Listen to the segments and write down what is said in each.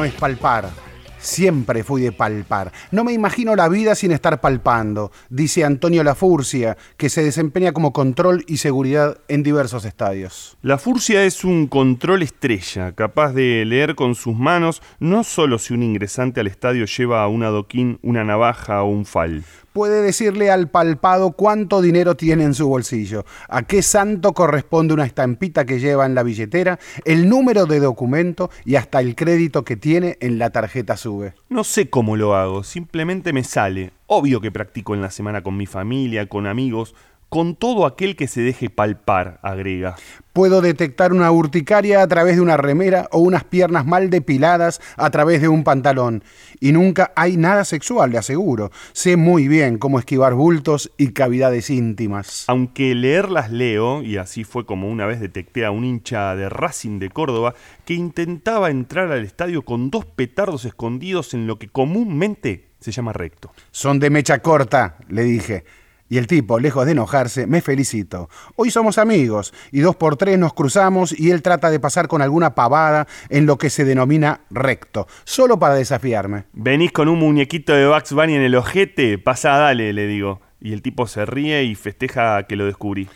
Mío es palpar. Siempre fui de palpar. No me imagino la vida sin estar palpando, dice Antonio Lafurcia, que se desempeña como control y seguridad en diversos estadios. La furcia es un control estrella, capaz de leer con sus manos no solo si un ingresante al estadio lleva un adoquín, una navaja o un fal. Puede decirle al palpado cuánto dinero tiene en su bolsillo, a qué santo corresponde una estampita que lleva en la billetera, el número de documento y hasta el crédito que tiene en la tarjeta SUBE. No sé cómo lo hago, simplemente me sale. Obvio que practico en la semana con mi familia, con amigos, con todo aquel que se deje palpar, agrega. Puedo detectar una urticaria a través de una remera o unas piernas mal depiladas a través de un pantalón. Y nunca hay nada sexual, le aseguro. Sé muy bien cómo esquivar bultos y cavidades íntimas. Aunque leerlas leo, y así fue como una vez detecté a un hincha de Racing de Córdoba que intentaba entrar al estadio con dos petardos escondidos en lo que comúnmente se llama recto. Son de mecha corta, le dije. Y el tipo, lejos de enojarse, me felicito. Hoy somos amigos y dos por tres nos cruzamos y él trata de pasar con alguna pavada en lo que se denomina recto, solo para desafiarme. ¿Venís con un muñequito de Bugs Bunny en el ojete? Pasá, dale, le digo. Y el tipo se ríe y festeja que lo descubrí.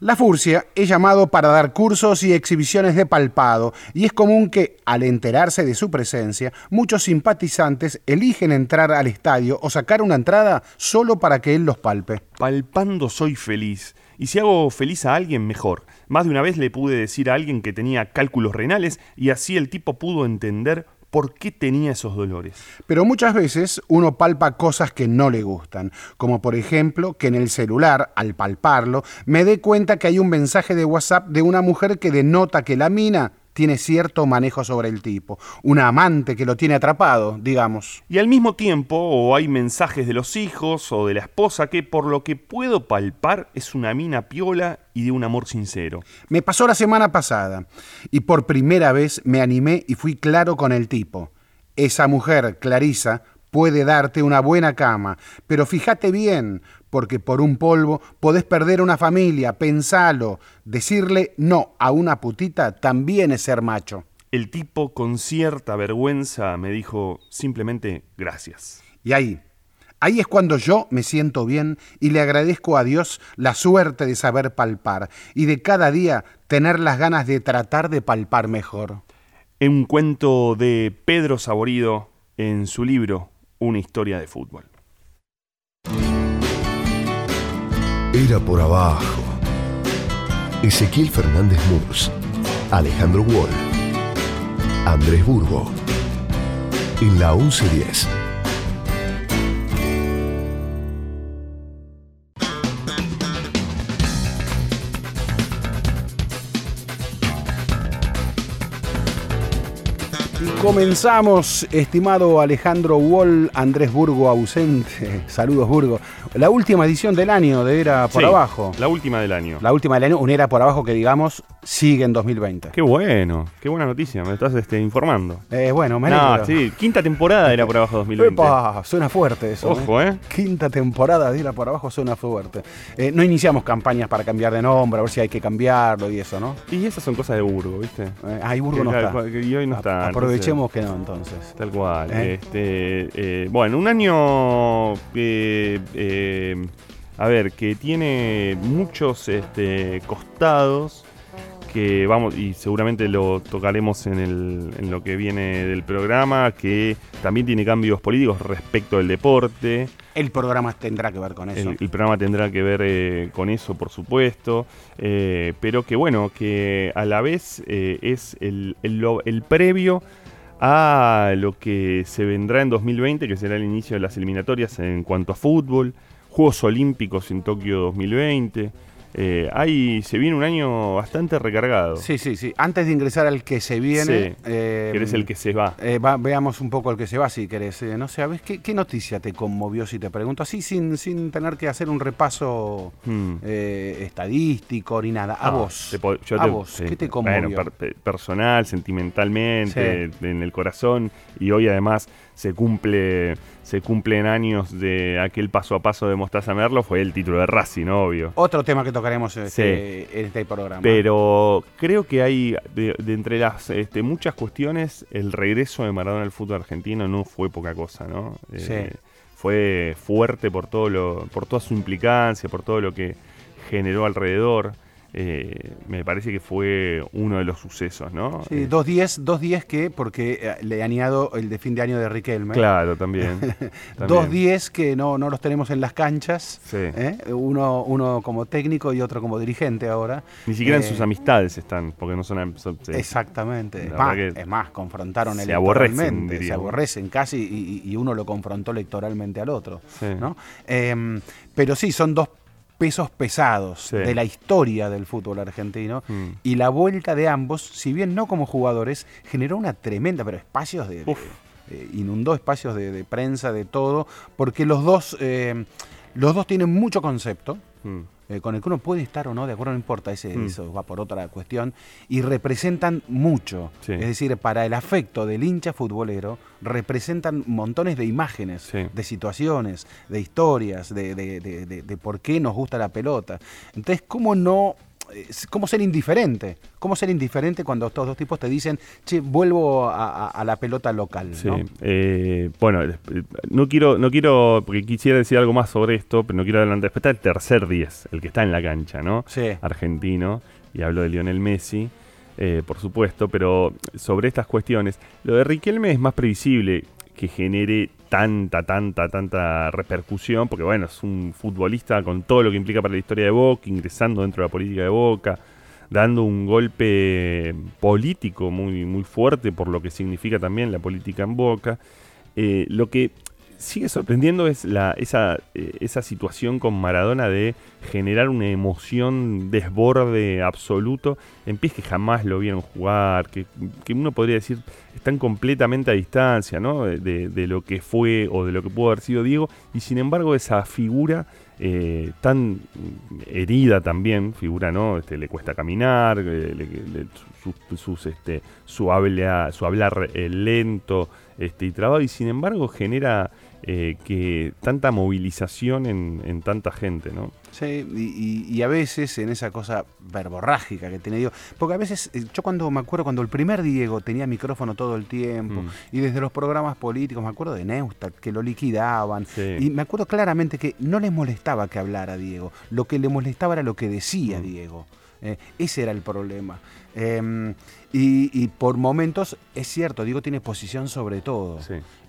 La Furcia es llamado para dar cursos y exhibiciones de palpado y es común que, al enterarse de su presencia, muchos simpatizantes eligen entrar al estadio o sacar una entrada solo para que él los palpe. Palpando soy feliz. Y si hago feliz a alguien, mejor. Más de una vez le pude decir a alguien que tenía cálculos renales y así el tipo pudo entender por qué tenía esos dolores. Pero muchas veces uno palpa cosas que no le gustan, como por ejemplo que en el celular, al palparlo, me dé cuenta que hay un mensaje de WhatsApp de una mujer que denota que la mina tiene cierto manejo sobre el tipo, una amante que lo tiene atrapado, digamos. Y al mismo tiempo, o hay mensajes de los hijos o de la esposa que por lo que puedo palpar es una mina piola y de un amor sincero. Me pasó la semana pasada y por primera vez me animé y fui claro con el tipo. Esa mujer, Clarisa, puede darte una buena cama, pero fíjate bien, porque por un polvo podés perder una familia, pensalo. Decirle no a una putita también es ser macho. El tipo con cierta vergüenza me dijo simplemente gracias. Y ahí, ahí es cuando yo me siento bien y le agradezco a Dios la suerte de saber palpar y de cada día tener las ganas de tratar de palpar mejor. Un cuento de Pedro Saborido en su libro Una historia de fútbol. Era por abajo. Ezequiel Fernández Murs, Alejandro Wall, Andrés Burgo. En la 1110. Comenzamos, estimado Alejandro Wall, Andrés Burgo ausente. Saludos, Burgo. La última edición del año de Era por Sí, Abajo. La última del año. La última del año, un Era por Abajo que digamos sigue en 2020. Qué bueno, qué buena noticia, me estás este, informando. Eh, bueno, me No, alegro. sí, quinta temporada era por abajo 2020. Epa, suena fuerte eso. Ojo, ¿eh? Quinta temporada de Era por Abajo suena fuerte. Eh, no iniciamos campañas para cambiar de nombre, a ver si hay que cambiarlo y eso, ¿no? Y esas son cosas de Burgo, ¿viste? Eh, ahí Burgo Que- no está. Y hoy no está. Aprovechemos que no, entonces. Tal cual. ¿Eh? Este, eh, bueno, un año. eh, eh, a ver, que tiene muchos este, costados. Que vamos, y seguramente lo tocaremos en, el, en lo que viene del programa, que también tiene cambios políticos respecto del deporte. El programa tendrá que ver con eso. El, el programa tendrá que ver eh, con eso, por supuesto, eh, pero que bueno, que a la vez eh, es el, el lo- el previo a lo que se vendrá en 2020, que será el inicio de las eliminatorias en cuanto a fútbol, Juegos Olímpicos en Tokio 2020, eh, ahí se viene un año bastante recargado. Sí, sí, sí. Antes de ingresar al que se viene. Sí. Eh, ¿Querés el que se va? Eh, veamos un poco el que se va, si querés. no sé, ¿sabes qué, qué, noticia te conmovió si te pregunto? Así, sin, sin tener que hacer un repaso hmm. estadístico ni nada. A vos. a vos. ¿Qué te conmovió? Bueno, personal, sentimentalmente, en el corazón. Y hoy además se cumple se cumplen años de aquel paso a paso de Mostaza Merlo, fue el título de Racing, obvio. Otro tema que tocaremos en este, este programa. Pero creo que hay, de, entre las este, muchas cuestiones, el regreso de Maradona al fútbol argentino no fue poca cosa, ¿no? Eh, fue fuerte por, todo lo, por toda su implicancia, por todo lo que generó alrededor. Eh, me parece que fue uno de los sucesos, ¿no? Sí, dos días, dos días que, porque eh, le han añado el de fin de año de Riquelme. Claro, también. dos días que no, no los tenemos en las canchas, ¿eh? uno, uno como técnico y otro como dirigente ahora. Ni siquiera en sus amistades están, porque no son... exactamente, es más, es más, confrontaron se aborrecen, se aborrecen casi y, uno lo confrontó electoralmente al otro, ¿no? Em, pero sí, son dos pesos pesados de la historia del fútbol argentino mm. y la vuelta de ambos, si bien no como jugadores, generó una tremenda, pero espacios de... Eh, inundó espacios de, prensa, de todo, porque los dos, eh, los dos tienen mucho concepto. Mm. Eh, con el que uno puede estar o no de acuerdo, no importa, ese, mm. eso va por otra cuestión, y representan mucho. Es decir, para el afecto del hincha futbolero, representan montones de imágenes, de situaciones, de historias, de, de, de, por qué nos gusta la pelota. Entonces, ¿cómo no cómo ser indiferente. ¿Cómo ser indiferente cuando estos dos tipos te dicen, che, vuelvo a, la pelota local? Sí. Eh, bueno, no quiero, no quiero, porque quisiera decir algo más sobre esto, pero no quiero adelantar. Después está el tercer 10, el que está en la cancha, ¿no? Sí. Argentino, y hablo de Lionel Messi. Eh, por supuesto, pero sobre estas cuestiones, lo de Riquelme es más previsible que genere tanta, tanta, tanta repercusión, porque bueno, es un futbolista con todo lo que implica para la historia de Boca, ingresando dentro de la política de Boca, dando un golpe político muy, muy fuerte por lo que significa también la política en Boca. Eh, lo que sigue sorprendiendo es la, esa, eh, esa situación con Maradona de generar una emoción desborde absoluto en pies que jamás lo vieron jugar, que, uno podría decir están completamente a distancia ¿no? de, lo que fue o de lo que pudo haber sido Diego, y sin embargo esa figura eh, tan herida también, figura, ¿no? Este, le cuesta caminar, eh, sus, este, su, habla, su hablar lento este, y trabado, y sin embargo genera eh, que tanta movilización en, tanta gente, ¿no? Sí, y, a veces en esa cosa verborrágica que tiene Diego, porque a veces, eh, yo cuando me acuerdo cuando el primer Diego tenía micrófono todo el tiempo, mm. y desde los programas políticos, me acuerdo de Neustadt, que lo liquidaban, y me acuerdo claramente que no les molestaba que hablara Diego, lo que le molestaba era lo que decía mm. Diego. Eh, ese era el problema. Em, y, por momentos, es cierto, digo, tiene posición sobre todo.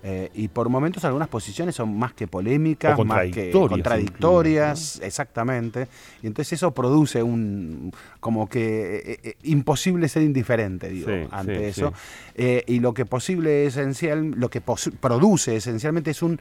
Eh, y por momentos algunas posiciones son más que polémicas, más que contradictorias, exactamente. Y entonces eso produce un, como que eh, imposible ser indiferente, digo, ante eso. y lo que posible esencial, lo que produce esencialmente es un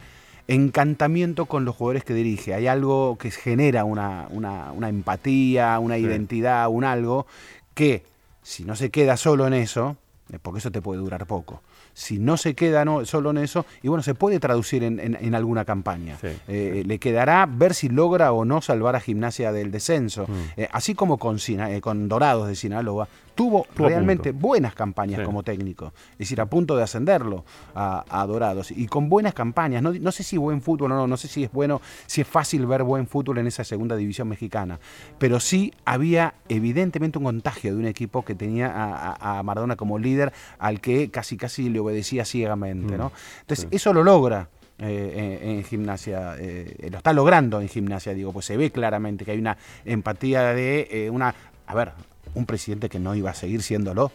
encantamiento con los jugadores que dirige. Hay algo que genera una, una, empatía, una identidad, un algo que si no se queda solo en eso, porque eso te puede durar poco si no se queda no, solo en eso, y bueno, se puede traducir en, alguna campaña. Eh, le quedará ver si logra o no salvar a Gimnasia del descenso. Mm. Eh, así como con, eh, con Dorados de Sinaloa, tuvo realmente buenas campañas como técnico, es decir, a punto de ascenderlo a, Dorados, y con buenas campañas, no, sé si buen fútbol o no, no sé si es bueno, si es fácil ver buen fútbol en esa segunda división mexicana, pero sí había evidentemente un contagio de un equipo que tenía a, Maradona como líder, al que casi casi le obedecía ciegamente, ¿no? Mm. Entonces, eso lo logra. Eh, en, gimnasia, eh, lo está logrando en gimnasia, digo, pues se ve claramente que hay una empatía de eh, una, a ver, un presidente que no iba a seguir siéndolo.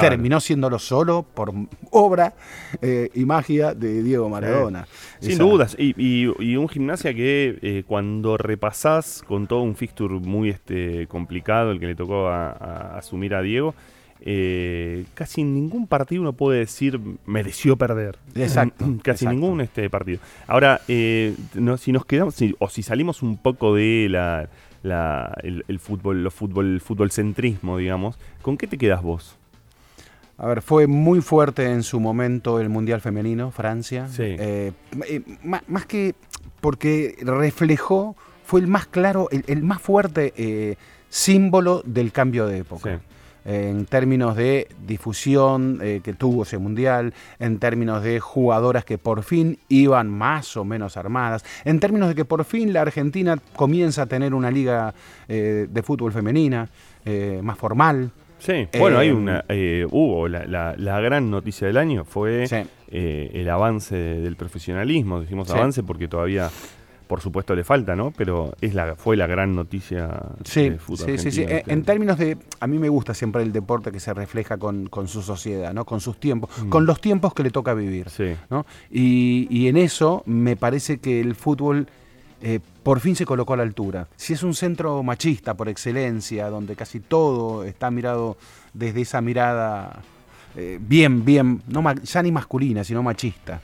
Terminó siéndolo solo por obra eh, y magia de Diego Maradona. Sin dudas. Y, un gimnasia que eh, cuando repasás con todo un fixture muy este, complicado, el que le tocó asumir a Diego, eh, casi ningún partido uno puede decir mereció perder. Exacto. casi ningún este partido. Ahora, si nos quedamos, o si salimos un poco de la el, fútbol, los fútbol, el fútbol centrismo, digamos. ¿Con qué te quedas vos? A ver, fue muy fuerte en su momento el Mundial Femenino, Francia. Sí. Eh, eh, más, que porque reflejó, fue el más claro, el, más fuerte eh, símbolo del cambio de época. En términos de difusión que tuvo ese mundial, en términos de jugadoras que por fin iban más o menos armadas, en términos de que por fin la Argentina comienza a tener una liga de fútbol femenina más formal. Sí, bueno, hay una, eh, hubo la, gran noticia del año fue eh, el avance del profesionalismo. Decimos avance porque todavía, por supuesto, le falta, ¿no? Pero es la, fue la gran noticia sí, del fútbol. Sí, sí, sí. En términos de, a mí me gusta siempre el deporte que se refleja con, su sociedad, ¿no? Con sus tiempos, mm. con los tiempos que le toca vivir, sí. ¿no? Y, y en eso me parece que el fútbol eh, por fin se colocó a la altura. Si es un centro machista por excelencia, donde casi todo está mirado desde esa mirada eh, bien, bien, no ya ni masculina, sino machista.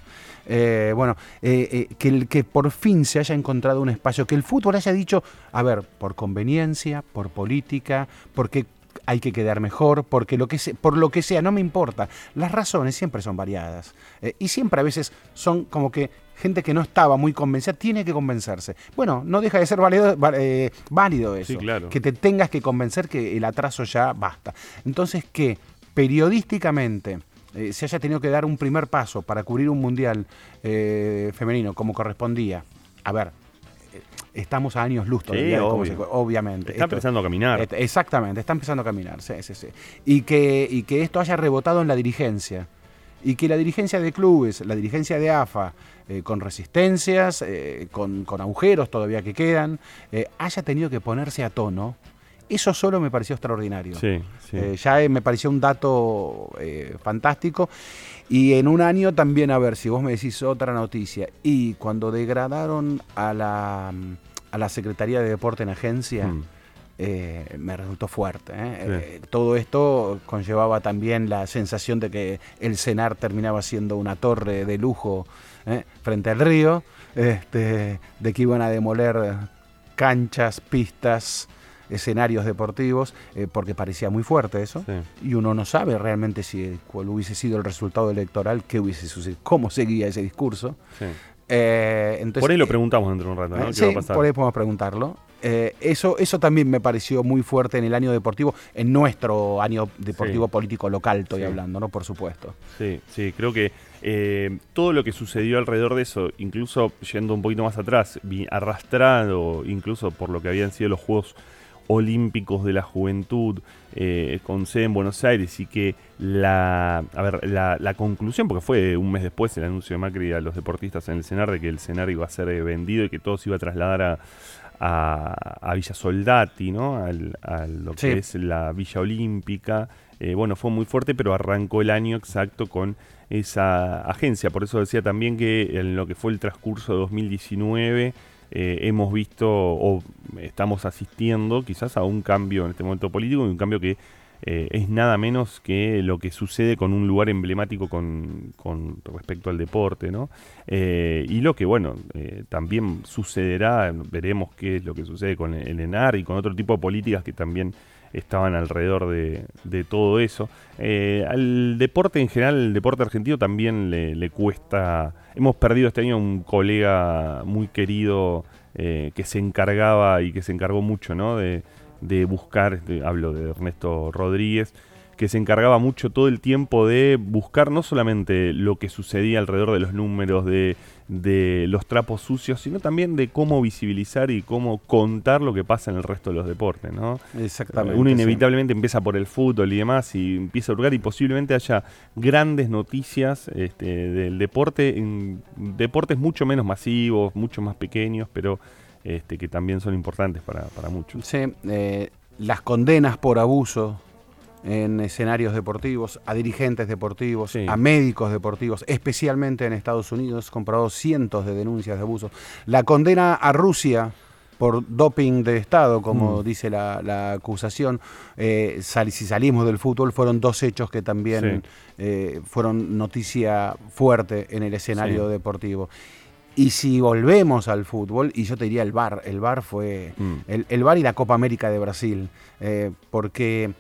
Eh, bueno, que, el, que por fin se haya encontrado un espacio, que el fútbol haya dicho, a ver, por conveniencia, por política, porque hay que quedar mejor, porque lo que por lo que sea, no me importa. Las razones siempre son variadas y siempre a veces son como que gente que no estaba muy convencida tiene que convencerse. Bueno, no deja de ser válido, eh, válido eso. Que te tengas que convencer que el atraso ya basta. Entonces, que periodísticamente eh, se haya tenido que dar un primer paso para cubrir un mundial eh, femenino como correspondía. A ver, estamos a años luz todavía, obviamente. Está empezando a caminar. exactamente, está empezando a caminar, sí, sí, sí. Y que, y que esto haya rebotado en la dirigencia y que la dirigencia de clubes, la dirigencia de AFA, eh, con resistencias, eh, con, agujeros todavía que quedan, eh, haya tenido que ponerse a tono, eso solo me pareció extraordinario. Sí, ya me pareció un dato fantástico. Y en un año también, a ver, si vos me decís otra noticia, y cuando degradaron a la, a la Secretaría de Deporte en agencia, mm. Eh, me resultó fuerte. ¿eh? Eh, todo esto conllevaba también la sensación de que el cenar terminaba siendo una torre de lujo frente al río, este, de que iban a demoler canchas, pistas, escenarios deportivos, porque parecía muy fuerte eso, y uno no sabe realmente si cuál hubiese sido el resultado electoral, qué hubiese sucedido, cómo seguía ese discurso. por ahí lo preguntamos dentro de un rato, ¿no? ¿Qué va a pasar? por ahí podemos preguntarlo. Eh, eso, eso también me pareció muy fuerte en el año deportivo, en nuestro año deportivo político local, estoy hablando, ¿no? Por supuesto. Sí, sí, creo que eh, todo lo que sucedió alrededor de eso, incluso yendo un poquito más atrás, arrastrado incluso por lo que habían sido los Juegos Olímpicos de la Juventud, eh, con sede en Buenos Aires, y que la, a ver, la, conclusión, porque fue un mes después el anuncio de Macri a los deportistas en el CENAR de que el CENAR iba a ser vendido y que todo se iba a trasladar a a, Villa Soldati, ¿no? a lo que es la Villa Olímpica. Eh, bueno, fue muy fuerte, pero arrancó el año exacto con esa agencia. Por eso decía también que en lo que fue el transcurso de 2019 eh, hemos visto o estamos asistiendo quizás a un cambio en este momento político y un cambio que eh, es nada menos que lo que sucede con un lugar emblemático con, respecto al deporte, ¿no? Eh, y lo que, bueno, eh, también sucederá, veremos qué es lo que sucede con el ENAR y con otro tipo de políticas que también estaban alrededor de, todo eso. al deporte en general, el deporte argentino también le, cuesta... Hemos perdido este año un colega muy querido que se encargaba y que se encargó mucho, ¿no? De, de buscar, este, hablo de Ernesto Rodríguez, que se encargaba mucho todo el tiempo de buscar no solamente lo que sucedía alrededor de los números, de, los trapos sucios, sino también de cómo visibilizar y cómo contar lo que pasa en el resto de los deportes, ¿no? Exactamente. Uno inevitablemente empieza por el fútbol y demás y empieza a hurgar y posiblemente haya grandes noticias este, del deporte, en deportes mucho menos masivos, mucho más pequeños, pero este, que también son importantes para, muchos. Sí, eh, las condenas por abuso en escenarios deportivos, a dirigentes deportivos, a médicos deportivos, especialmente en Estados Unidos, comprado cientos de denuncias de abuso. La condena a Rusia por doping de Estado, como mm. dice la, acusación, eh, si salimos del fútbol, fueron dos hechos que también eh, fueron noticia fuerte en el escenario deportivo. Y si volvemos al fútbol, y yo te diría el VAR, el VAR fue Mm. el, el VAR y la Copa América de Brasil, eh, porque,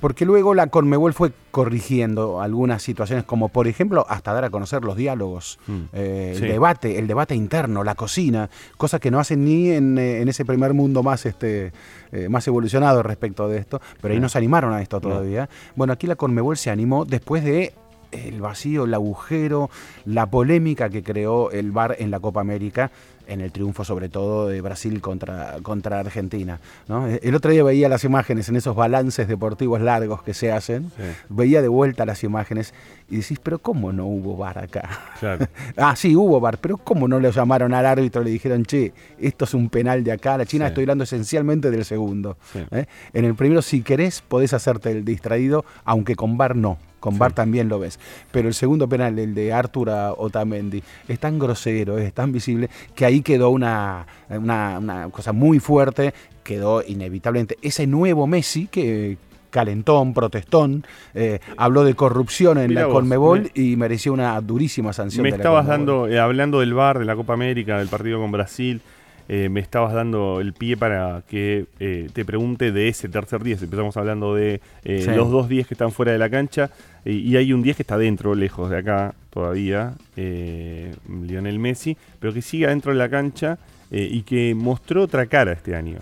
porque luego la Conmebol fue corrigiendo algunas situaciones, como por ejemplo hasta dar a conocer los diálogos, Mm. eh, Sí. el debate, el debate interno, la cocina, cosas que no hacen ni en, eh, en ese primer mundo más, este, eh, más evolucionado respecto de esto, pero ahí No. se animaron a esto No. todavía. Bueno, aquí la Conmebol se animó después de el vacío, el agujero, la polémica que creó el VAR en la Copa América, en el triunfo sobre todo de Brasil contra, contra Argentina. ¿no? El otro día veía las imágenes en esos balances deportivos largos que se hacen, Sí. veía de vuelta las imágenes y decís, pero ¿cómo no hubo VAR acá? Claro. Ah, sí, hubo VAR, pero ¿cómo no le llamaron al árbitro? Le dijeron, che, esto es un penal de acá. La China Sí. estoy hablando esencialmente del segundo. Sí. ¿eh? En el primero, si querés, podés hacerte el distraído, aunque con VAR no. Con Sí. VAR también lo ves. Pero el segundo penal, el de Artur Otamendi, es tan grosero, es tan visible, que ahí quedó una, una, una cosa muy fuerte. Quedó inevitablemente ese nuevo Messi que calentón, protestón, eh, habló de corrupción en Mirá la vos, Conmebol me- y mereció una durísima sanción. Me de la estabas Conmebol. dando, eh, hablando del VAR, de la Copa América, del partido con Brasil, eh, me estabas dando el pie para que eh, te pregunte de ese tercer 10. Empezamos hablando de eh, Sí. los dos 10 que están fuera de la cancha y hay un 10 que está dentro, lejos de acá todavía, Lionel Messi, pero que sigue adentro de la cancha y que mostró otra cara este año.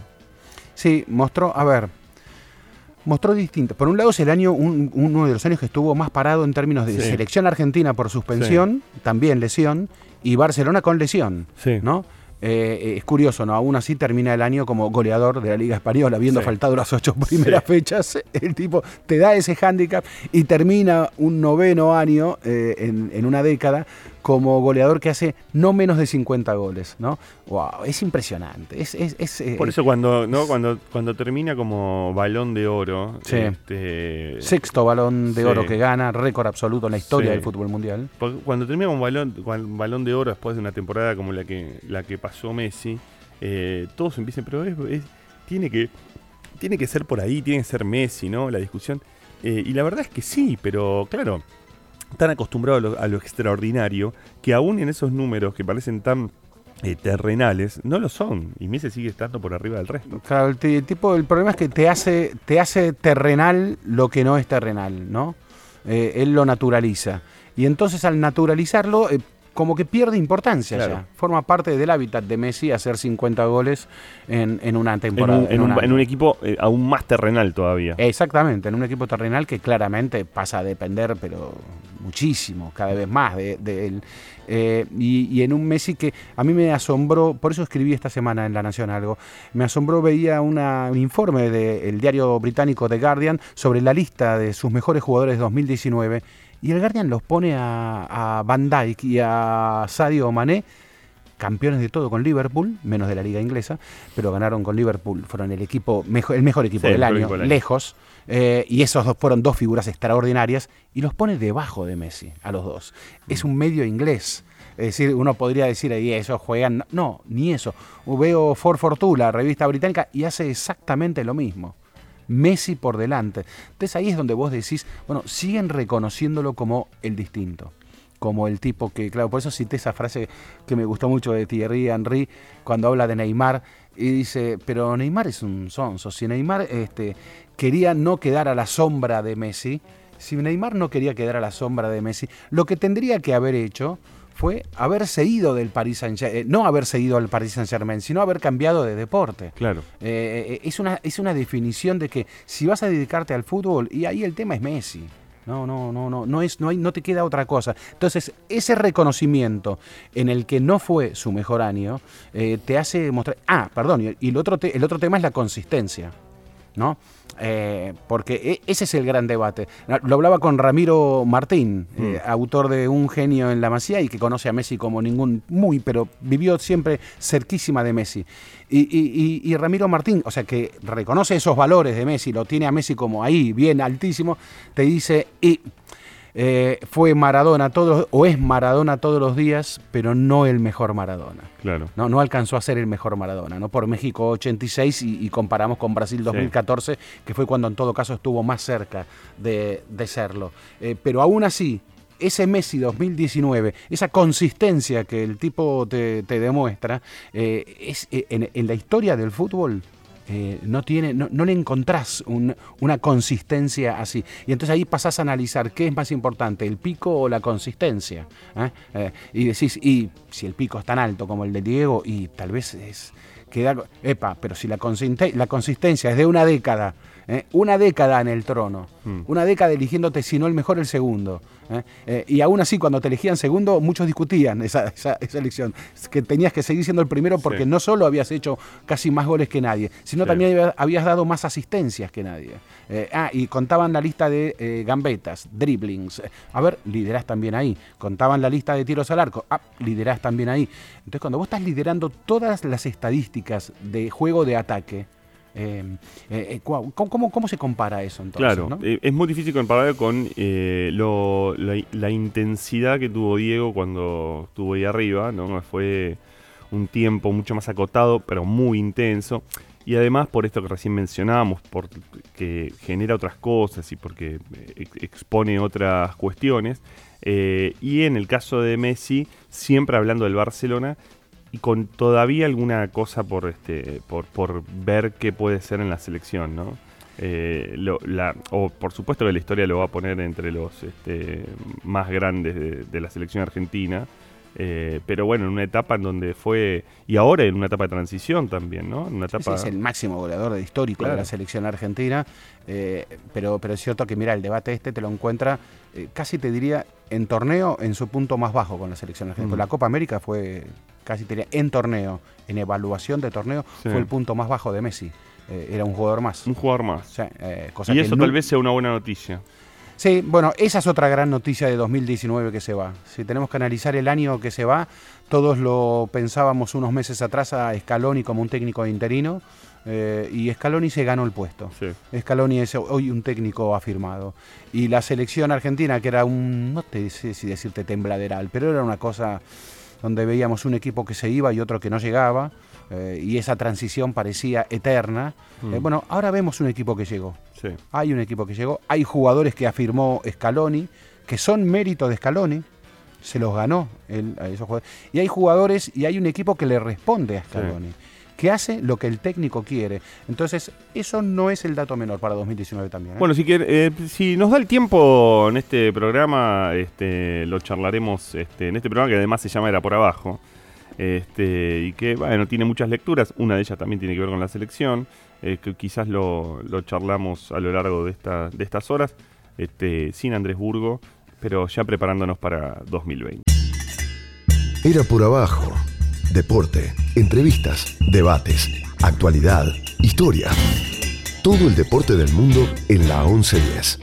Sí, mostró, a ver, mostró distinto. Por un lado es el año, un- uno de los años que estuvo más parado en términos de Sí. selección argentina por suspensión, también lesión, y Barcelona con lesión, Sí. ¿no? Eh, es curioso, ¿no? Aún así termina el año como goleador de la Liga Española, habiendo Sí. faltado las ocho primeras Sí. fechas. El tipo te da ese hándicap y termina un noveno año eh, en, en una década como goleador que hace no menos de 50 goles, ¿no? Wow, es impresionante. Es, es- es, eh, Por eso cuando, ¿no? cuando, cuando termina como balón de oro, Sí. este, Sexto balón de Sí. oro que gana, récord absoluto en la historia Sí. del fútbol mundial. Porque cuando termina un balón, con balón de oro después de una temporada como la que, la que pasó Messi, eh, todos empiezan, pero es- es- tiene, que, tiene que ser por ahí, tiene que ser Messi, ¿no? La discusión. Eh, y la verdad es que sí, pero claro, tan acostumbrado a lo, a lo extraordinario que aún en esos números que parecen tan eh, terrenales, no lo son. Y Messi sigue estando por arriba del resto. Claro, el, ti- el tipo, el problema es que te hace, te hace terrenal lo que no es terrenal, ¿no? Eh, él lo naturaliza. Y entonces al naturalizarlo, eh, como que pierde importancia Claro. ya. Forma parte del hábitat de Messi hacer 50 goles en, en una En temporada. un, en un- año. en un equipo eh, aún más terrenal todavía. Exactamente, en un equipo terrenal que claramente pasa a depender, pero muchísimo, cada vez más de, de él. Eh, y, y en un Messi que a mí me asombró, por eso escribí esta semana en La Nación algo, me asombró, veía una- un informe del diario británico The Guardian sobre la lista de sus mejores jugadores de 2019 y el Guardian los pone a, a Van Dijk y a Sadio Mané campeones de todo con Liverpool, menos de la liga inglesa, pero ganaron con Liverpool, fueron el equipo mejor, el mejor equipo Sí, del año, equipo del año. Eh, y esos dos fueron dos figuras extraordinarias, y los pone debajo de Messi, a los dos. Es un medio inglés. Es decir, uno podría decir ahí, esos juegan. No, ni eso. Veo For Fortuna, revista británica, y hace exactamente lo mismo. Messi por delante. Entonces ahí es donde vos decís, bueno, siguen reconociéndolo como el distinto como el tipo que, claro, por eso cité esa frase que me gustó mucho de Thierry Henry cuando habla de Neymar y dice, pero Neymar es un sonso, si Neymar este, quería no quedar a la sombra de Messi, si Neymar no quería quedar a la sombra de Messi, lo que tendría que haber hecho fue haberse ido del Paris Saint Germain, no haberse ido al Paris Saint Germain, sino haber cambiado de deporte. Claro. Eh, es, una, es una definición de que si vas a dedicarte al fútbol, y ahí el tema es Messi. No, no, no, no, no es, no hay, no te queda otra cosa. Entonces, ese reconocimiento en el que no fue su mejor año, eh, te hace mostrar. Ah, perdón, y, el otro te- el otro tema es la consistencia. ¿No? Eh, porque e- ese es el gran debate. Lo hablaba con Ramiro Martín, eh, autor de Un genio en la Masía y que conoce a Messi como ningún, muy, pero vivió siempre cerquísima de Messi. Y, y- y- y Ramiro Martín, o sea, que reconoce esos valores de Messi, lo tiene a Messi como ahí, bien altísimo, te dice, y eh, fue Maradona todos, o es Maradona todos los días, pero no el mejor Maradona. Claro. No, no alcanzó a ser el mejor Maradona, ¿no? Por México 86 y, y comparamos con Brasil 2014, que fue cuando en todo caso estuvo más cerca de, de serlo. Eh, pero aún así, ese Messi 2019, esa consistencia que el tipo te, demuestra, eh, es en, la historia del fútbol. No, tiene, no, le encontrás una consistencia así. Y entonces ahí pasás a analizar qué es más importante, el pico o la consistencia. y decís, y si el pico es tan alto como el de Diego, y tal vez es, queda, epa, pero si la, la consistencia es de una década, ¿eh? una década en el trono, hmm. una década eligiéndote si no el mejor el segundo. ¿eh? Eh, y aún así, cuando te elegían segundo, muchos discutían esa, esa, elección, que tenías que seguir siendo el primero porque no solo habías hecho casi más goles que nadie, sino también habías dado más asistencias que nadie. ah, y contaban la lista de gambetas, dribblings. A ver, liderás también ahí. Contaban la lista de tiros al arco. Ah, liderás también ahí. Entonces, cuando vos estás liderando todas las estadísticas de juego de ataque, em, eh, eh, ¿cómo, cómo, se compara eso entonces? Claro, eh, es muy difícil comparar con lo, la, intensidad que tuvo Diego cuando estuvo ahí arriba, ¿no? Fue un tiempo mucho más acotado, pero muy intenso. Y además por esto que recién mencionábamos, porque genera otras cosas y porque expone otras cuestiones. y en el caso de Messi, siempre hablando del Barcelona, y con todavía alguna cosa por este por, por ver qué puede ser en la selección, ¿no? Eh, la, o por supuesto que la historia lo va a poner entre los este, más grandes de, la selección argentina. Eh, pero bueno, en una etapa en donde fue, y ahora en una etapa de transición también, ¿no? Una etapa... es el máximo goleador de histórico de la selección argentina, eh, pero, pero es cierto que, mira, el debate este te lo encuentra, casi te diría, en torneo en su punto más bajo con la selección argentina. La Copa América fue casi tenía en torneo, en evaluación de torneo, fue el punto más bajo de Messi. Eh, era un jugador más. Un jugador más. Eh, y eso tal vez sea una buena noticia. Sí, bueno, esa es otra gran noticia de 2019 que se va. Si tenemos que analizar el año que se va, todos lo pensábamos unos meses atrás a Scaloni como un técnico interino. Eh, y Scaloni se ganó el puesto. Scaloni es hoy un técnico afirmado. Y la selección argentina, que era un, no te sé si decirte tembladeral, pero era una cosa donde veíamos un equipo que se iba y otro que no llegaba, eh, y esa transición parecía eterna. Eh, mm. bueno, ahora vemos un equipo que llegó. Hay un equipo que llegó, hay jugadores que afirmó Scaloni, que son mérito de Scaloni, se los ganó a esos jugadores. Y hay jugadores y hay un equipo que le responde a Scaloni que hace lo que el técnico quiere. Entonces, eso no es el dato menor para 2019 también. ¿eh? Bueno, si, eh, si nos da el tiempo en este programa, este, lo charlaremos este, en este programa que además se llama Era por Abajo. Este, y que, bueno, tiene muchas lecturas. Una de ellas también tiene que ver con la selección. Eh, que quizás lo, lo, charlamos a lo largo de, esta, de estas horas, este, sin Andrés Burgo, pero ya preparándonos para 2020. Era por abajo deporte, entrevistas, debates, actualidad, historia. Todo el deporte del mundo en la 1110.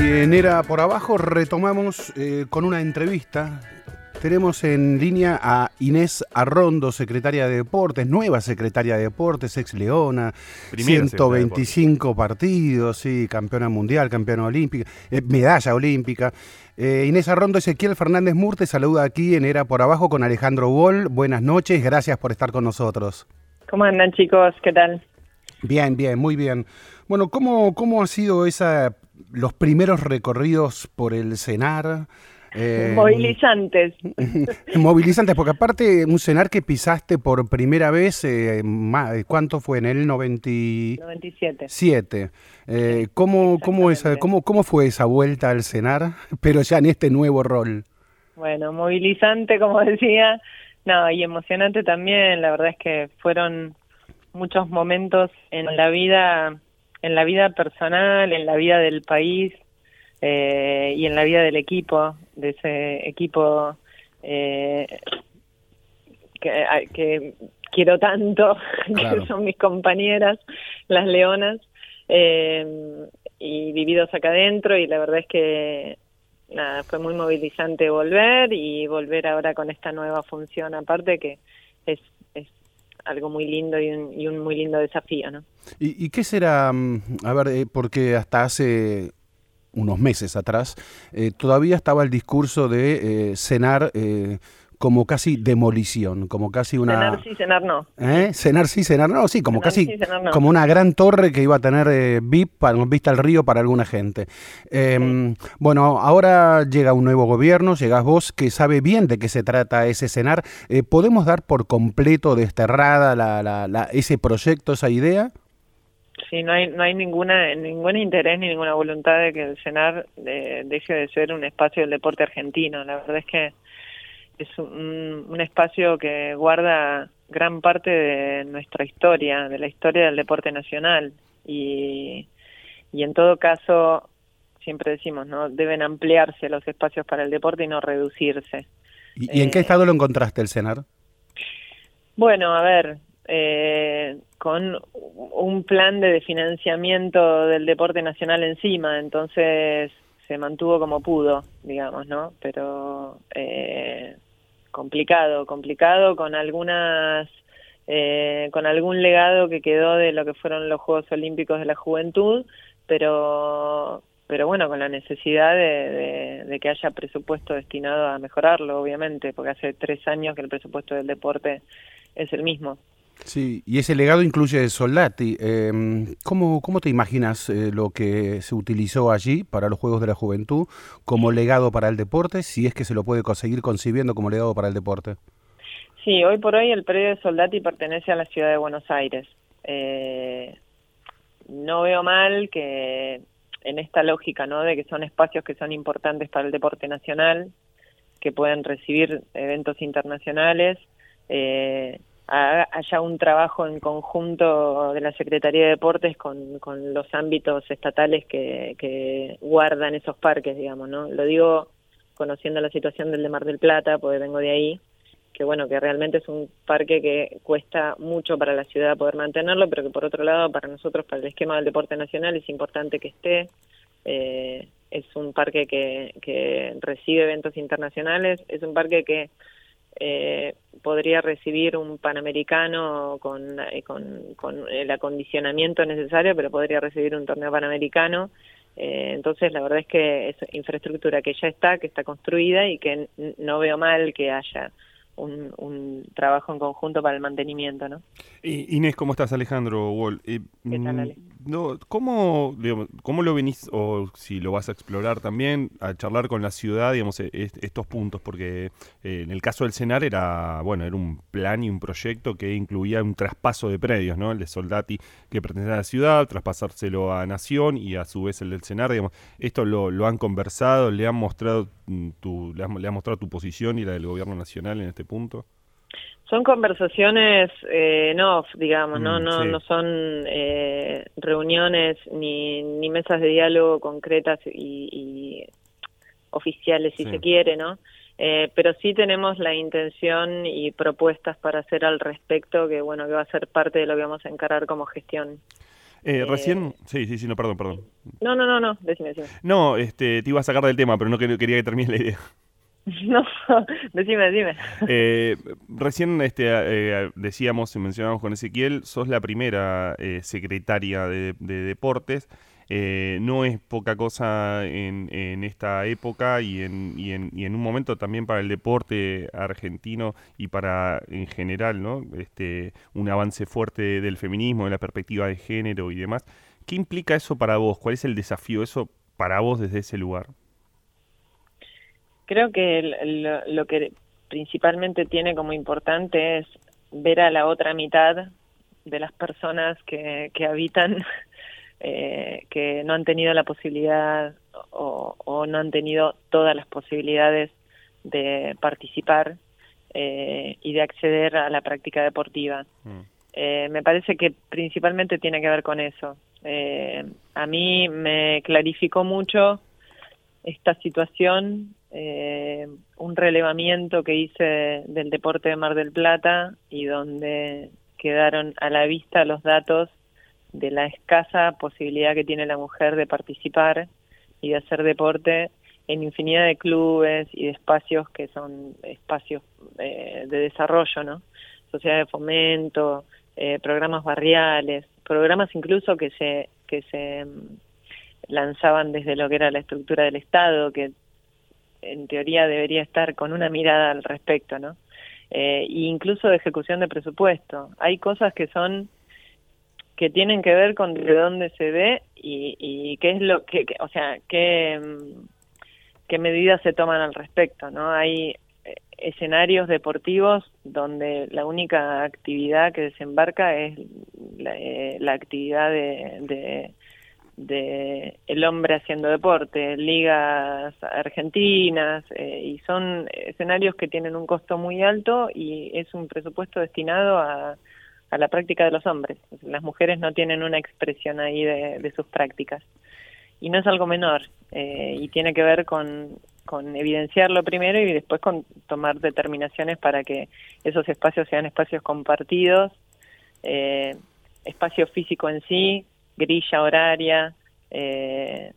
Y en Era por Abajo retomamos eh, con una entrevista tenemos en línea a Inés Arrondo, secretaria de Deportes, nueva secretaria de Deportes, ex Leona, 125 partidos, sí, campeona mundial, campeona olímpica, eh, medalla olímpica. Eh, Inés Arrondo, Ezequiel Fernández Murte, saluda aquí en Era por Abajo con Alejandro Wall. Buenas noches, gracias por estar con nosotros. ¿Cómo andan chicos? ¿Qué tal? Bien, bien, muy bien. Bueno, ¿cómo, cómo ha sido esa, los primeros recorridos por el CENAR? Eh, movilizantes. movilizantes, porque aparte un cenar que pisaste por primera vez, eh, ¿cuánto fue? En el 97. Siete. Eh, ¿cómo, cómo, esa, cómo, ¿Cómo fue esa vuelta al cenar, pero ya en este nuevo rol? Bueno, movilizante, como decía, no, y emocionante también, la verdad es que fueron muchos momentos en la vida en la vida personal, en la vida del país, eh, y en la vida del equipo, de ese equipo eh, que, quiero tanto, que son mis compañeras, las leonas, eh, y vividos acá adentro, y la verdad es que nada, fue muy movilizante volver y volver ahora con esta nueva función, aparte que es, es algo muy lindo y un, y un muy lindo desafío, ¿no? ¿Y, ¿Y, qué será, mm, a ver, porque hasta hace unos meses atrás, eh, todavía estaba el discurso de eh, cenar eh, como casi demolición, como casi una... Cenar sí, cenar no. ¿Eh? Cenar sí, cenar no, sí, como casi como una gran torre que iba a tener VIP, para, vista al río para alguna gente. Em, bueno, ahora llega un nuevo gobierno, llegás vos que sabe bien de qué se trata ese cenar. ¿Podemos dar por completo desterrada la, la, ese proyecto, esa idea? Sí, no hay, no hay ninguna, ningún interés ni ninguna voluntad de que el CENAR deje de ser un espacio del deporte argentino. La verdad es que es un, un espacio que guarda gran parte de nuestra historia, de la historia del deporte nacional. Y, y en todo caso, siempre decimos, ¿no? Deben ampliarse los espacios para el deporte y no reducirse. ¿Y, en qué eh, estado lo encontraste el CENAR? Bueno, a ver, eh, con un plan de financiamiento del deporte nacional encima, entonces se mantuvo como pudo, digamos, ¿no? Pero eh, complicado, complicado con algunas eh, con algún legado que quedó de lo que fueron los Juegos Olímpicos de la Juventud, pero pero bueno, con la necesidad de, de, que haya presupuesto destinado a mejorarlo, obviamente, porque hace tres años que el presupuesto del deporte es el mismo. Sí, y ese legado incluye Soldati. Eh, ¿cómo, ¿Cómo te imaginas eh, lo que se utilizó allí para los Juegos de la Juventud como legado para el deporte, si es que se lo puede conseguir concibiendo como legado para el deporte? Sí, hoy por hoy el predio de Soldati pertenece a la ciudad de Buenos Aires. Eh, no veo mal que en esta lógica, ¿no? De que son espacios que son importantes para el deporte nacional, que pueden recibir eventos internacionales. Eh, haya un trabajo en conjunto de la Secretaría de Deportes con, con los ámbitos estatales que, que guardan esos parques, digamos, ¿no? Lo digo conociendo la situación del de Mar del Plata, porque vengo de ahí, que bueno, que realmente es un parque que cuesta mucho para la ciudad poder mantenerlo, pero que por otro lado para nosotros, para el esquema del deporte nacional, es importante que esté. Eh, es un parque que, que recibe eventos internacionales, es un parque que eh, podría recibir un panamericano con, eh, con, con, el acondicionamiento necesario, pero podría recibir un torneo panamericano. Eh, entonces, la verdad es que es infraestructura que ya está, que está construida y que no veo mal que haya un, un, trabajo en conjunto para el mantenimiento, ¿no? Inés, ¿cómo estás? Alejandro Wall. Eh, ¿Qué tal, Ale? No, ¿cómo, ¿Cómo lo venís, o si lo vas a explorar también, a charlar con la ciudad, digamos, e, estos puntos? Porque eh, en el caso del CENAR era, bueno, era un plan y un proyecto que incluía un traspaso de predios, ¿no? El de Soldati que pertenece a la ciudad, traspasárselo a Nación y a su vez el del CENAR, digamos. Esto lo, lo han conversado, le han mostrado mm, tu, le, le han mostrado tu posición y la del gobierno nacional en este punto. Son conversaciones eh, no, digamos, no, mm, no, no son eh, reuniones ni, ni mesas de diálogo concretas y, oficiales, si se quiere, ¿no? Eh, pero sí tenemos la intención y propuestas para hacer al respecto, que bueno, que va a ser parte de lo que vamos a encarar como gestión. Eh, recién, sí, sí, sí, no, perdón, perdón. No, no, no, no, decime, decime. No, este, te iba a sacar del tema, pero no quería que termine la idea. No, decime, decime. Eh, recién este, eh, decíamos y mencionamos con Ezequiel, sos la primera eh, secretaria de, deportes. no es poca cosa en, esta época y en, y, en, y en, un momento también para el deporte argentino y para en general, ¿no? Este, un avance fuerte del feminismo, de la perspectiva de género y demás. ¿Qué implica eso para vos? ¿Cuál es el desafío eso para vos desde ese lugar? Creo que lo, que principalmente tiene como importante es ver a la otra mitad de las personas que, que habitan, eh, que no han tenido la posibilidad o, no han tenido todas las posibilidades de participar eh, y de acceder a la práctica deportiva. Mm. Eh, me parece que principalmente tiene que ver con eso. a mí me clarificó mucho esta situación eh, un relevamiento que hice del deporte de Mar del Plata y donde quedaron a la vista los datos de la escasa posibilidad que tiene la mujer de participar y de hacer deporte en infinidad de clubes y de espacios que son espacios eh, de desarrollo, ¿no? Sociedad de fomento, eh, programas barriales, programas incluso que se que se mm, lanzaban desde lo que era la estructura del Estado, que en teoría debería estar con una mirada al respecto, ¿no? Eh, e incluso de ejecución de presupuesto. Hay cosas que son que tienen que ver con de dónde se ve y, qué es lo que, o sea, qué, mm, qué medidas se toman al respecto, ¿no? Hay eh, escenarios deportivos donde la única actividad que desembarca es la, eh, actividad de, de, el hombre haciendo deporte, ligas argentinas, eh, y son escenarios que tienen un costo muy alto y es un presupuesto destinado a, a la práctica de los hombres. Las mujeres no tienen una expresión ahí de, sus prácticas. Y no es algo menor, eh, y tiene que ver con, con evidenciarlo primero y después con tomar determinaciones para que esos espacios sean espacios compartidos, eh, espacio físico en sí, grilla horaria, eh,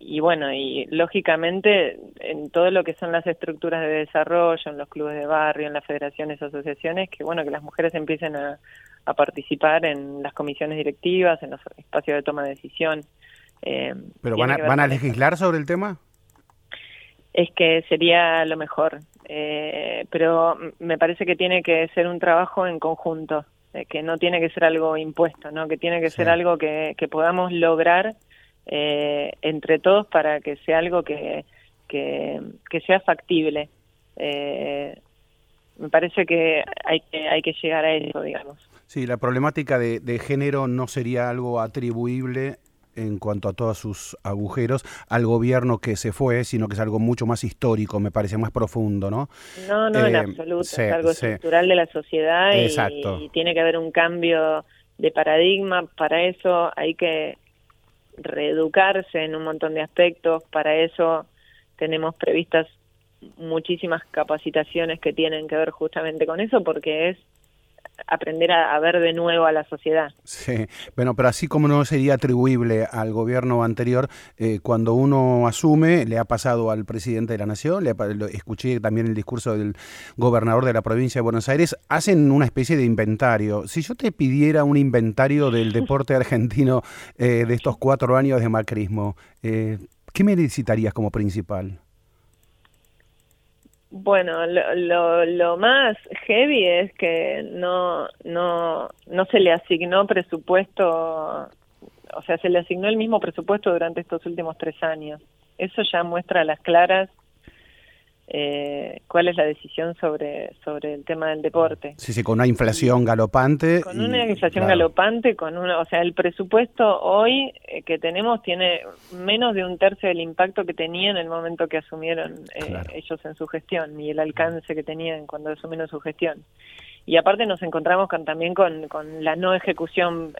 y bueno, y lógicamente en todo lo que son las estructuras de desarrollo, en los clubes de barrio, en las federaciones, asociaciones, que bueno, que las mujeres empiecen a, a participar en las comisiones directivas, en los espacios de toma de decisión. Eh, ¿Pero van a, van a legislar sobre el tema? Es que sería lo mejor, eh, pero me parece que tiene que ser un trabajo en conjunto, eh, que no tiene que ser algo impuesto, ¿no? que tiene que ser algo que, que podamos lograr entre todos para que sea algo que, que, que sea factible. me parece que hay que hay que llegar a eso, digamos. Sí, la problemática de, género no sería algo atribuible en cuanto a todos sus agujeros al gobierno que se fue, sino que es algo mucho más histórico, me parece más profundo, ¿no? No, no, en eh, absoluto, es algo estructural de la sociedad y, y, tiene que haber un cambio de paradigma, para eso hay que reeducarse en un montón de aspectos, para eso tenemos previstas muchísimas capacitaciones que tienen que ver justamente con eso, porque es aprender a, ver de nuevo a la sociedad. Sí, bueno, pero así como no sería atribuible al gobierno anterior, eh, cuando uno asume, le ha pasado al presidente de la Nación, le, escuché también el discurso del gobernador de la provincia de Buenos Aires, hacen una especie de inventario. Si yo te pidiera un inventario del deporte argentino eh, de estos cuatro años de macrismo, eh, ¿qué me necesitarías como principal? Bueno, lo, lo, más heavy es que no, no, no se le asignó presupuesto, o sea, se le asignó el mismo presupuesto durante estos últimos tres años. Eso ya muestra a las claras eh, cuál es la decisión sobre, sobre el tema del deporte. Sí, sí, con una inflación galopante. Con una inflación galopante, con una, o sea, el presupuesto hoy eh, que tenemos tiene menos de un tercio del impacto que tenía en el momento que asumieron eh, ellos en su gestión y el alcance que tenían cuando asumieron su gestión. Y aparte nos encontramos con, también con, con la no ejecución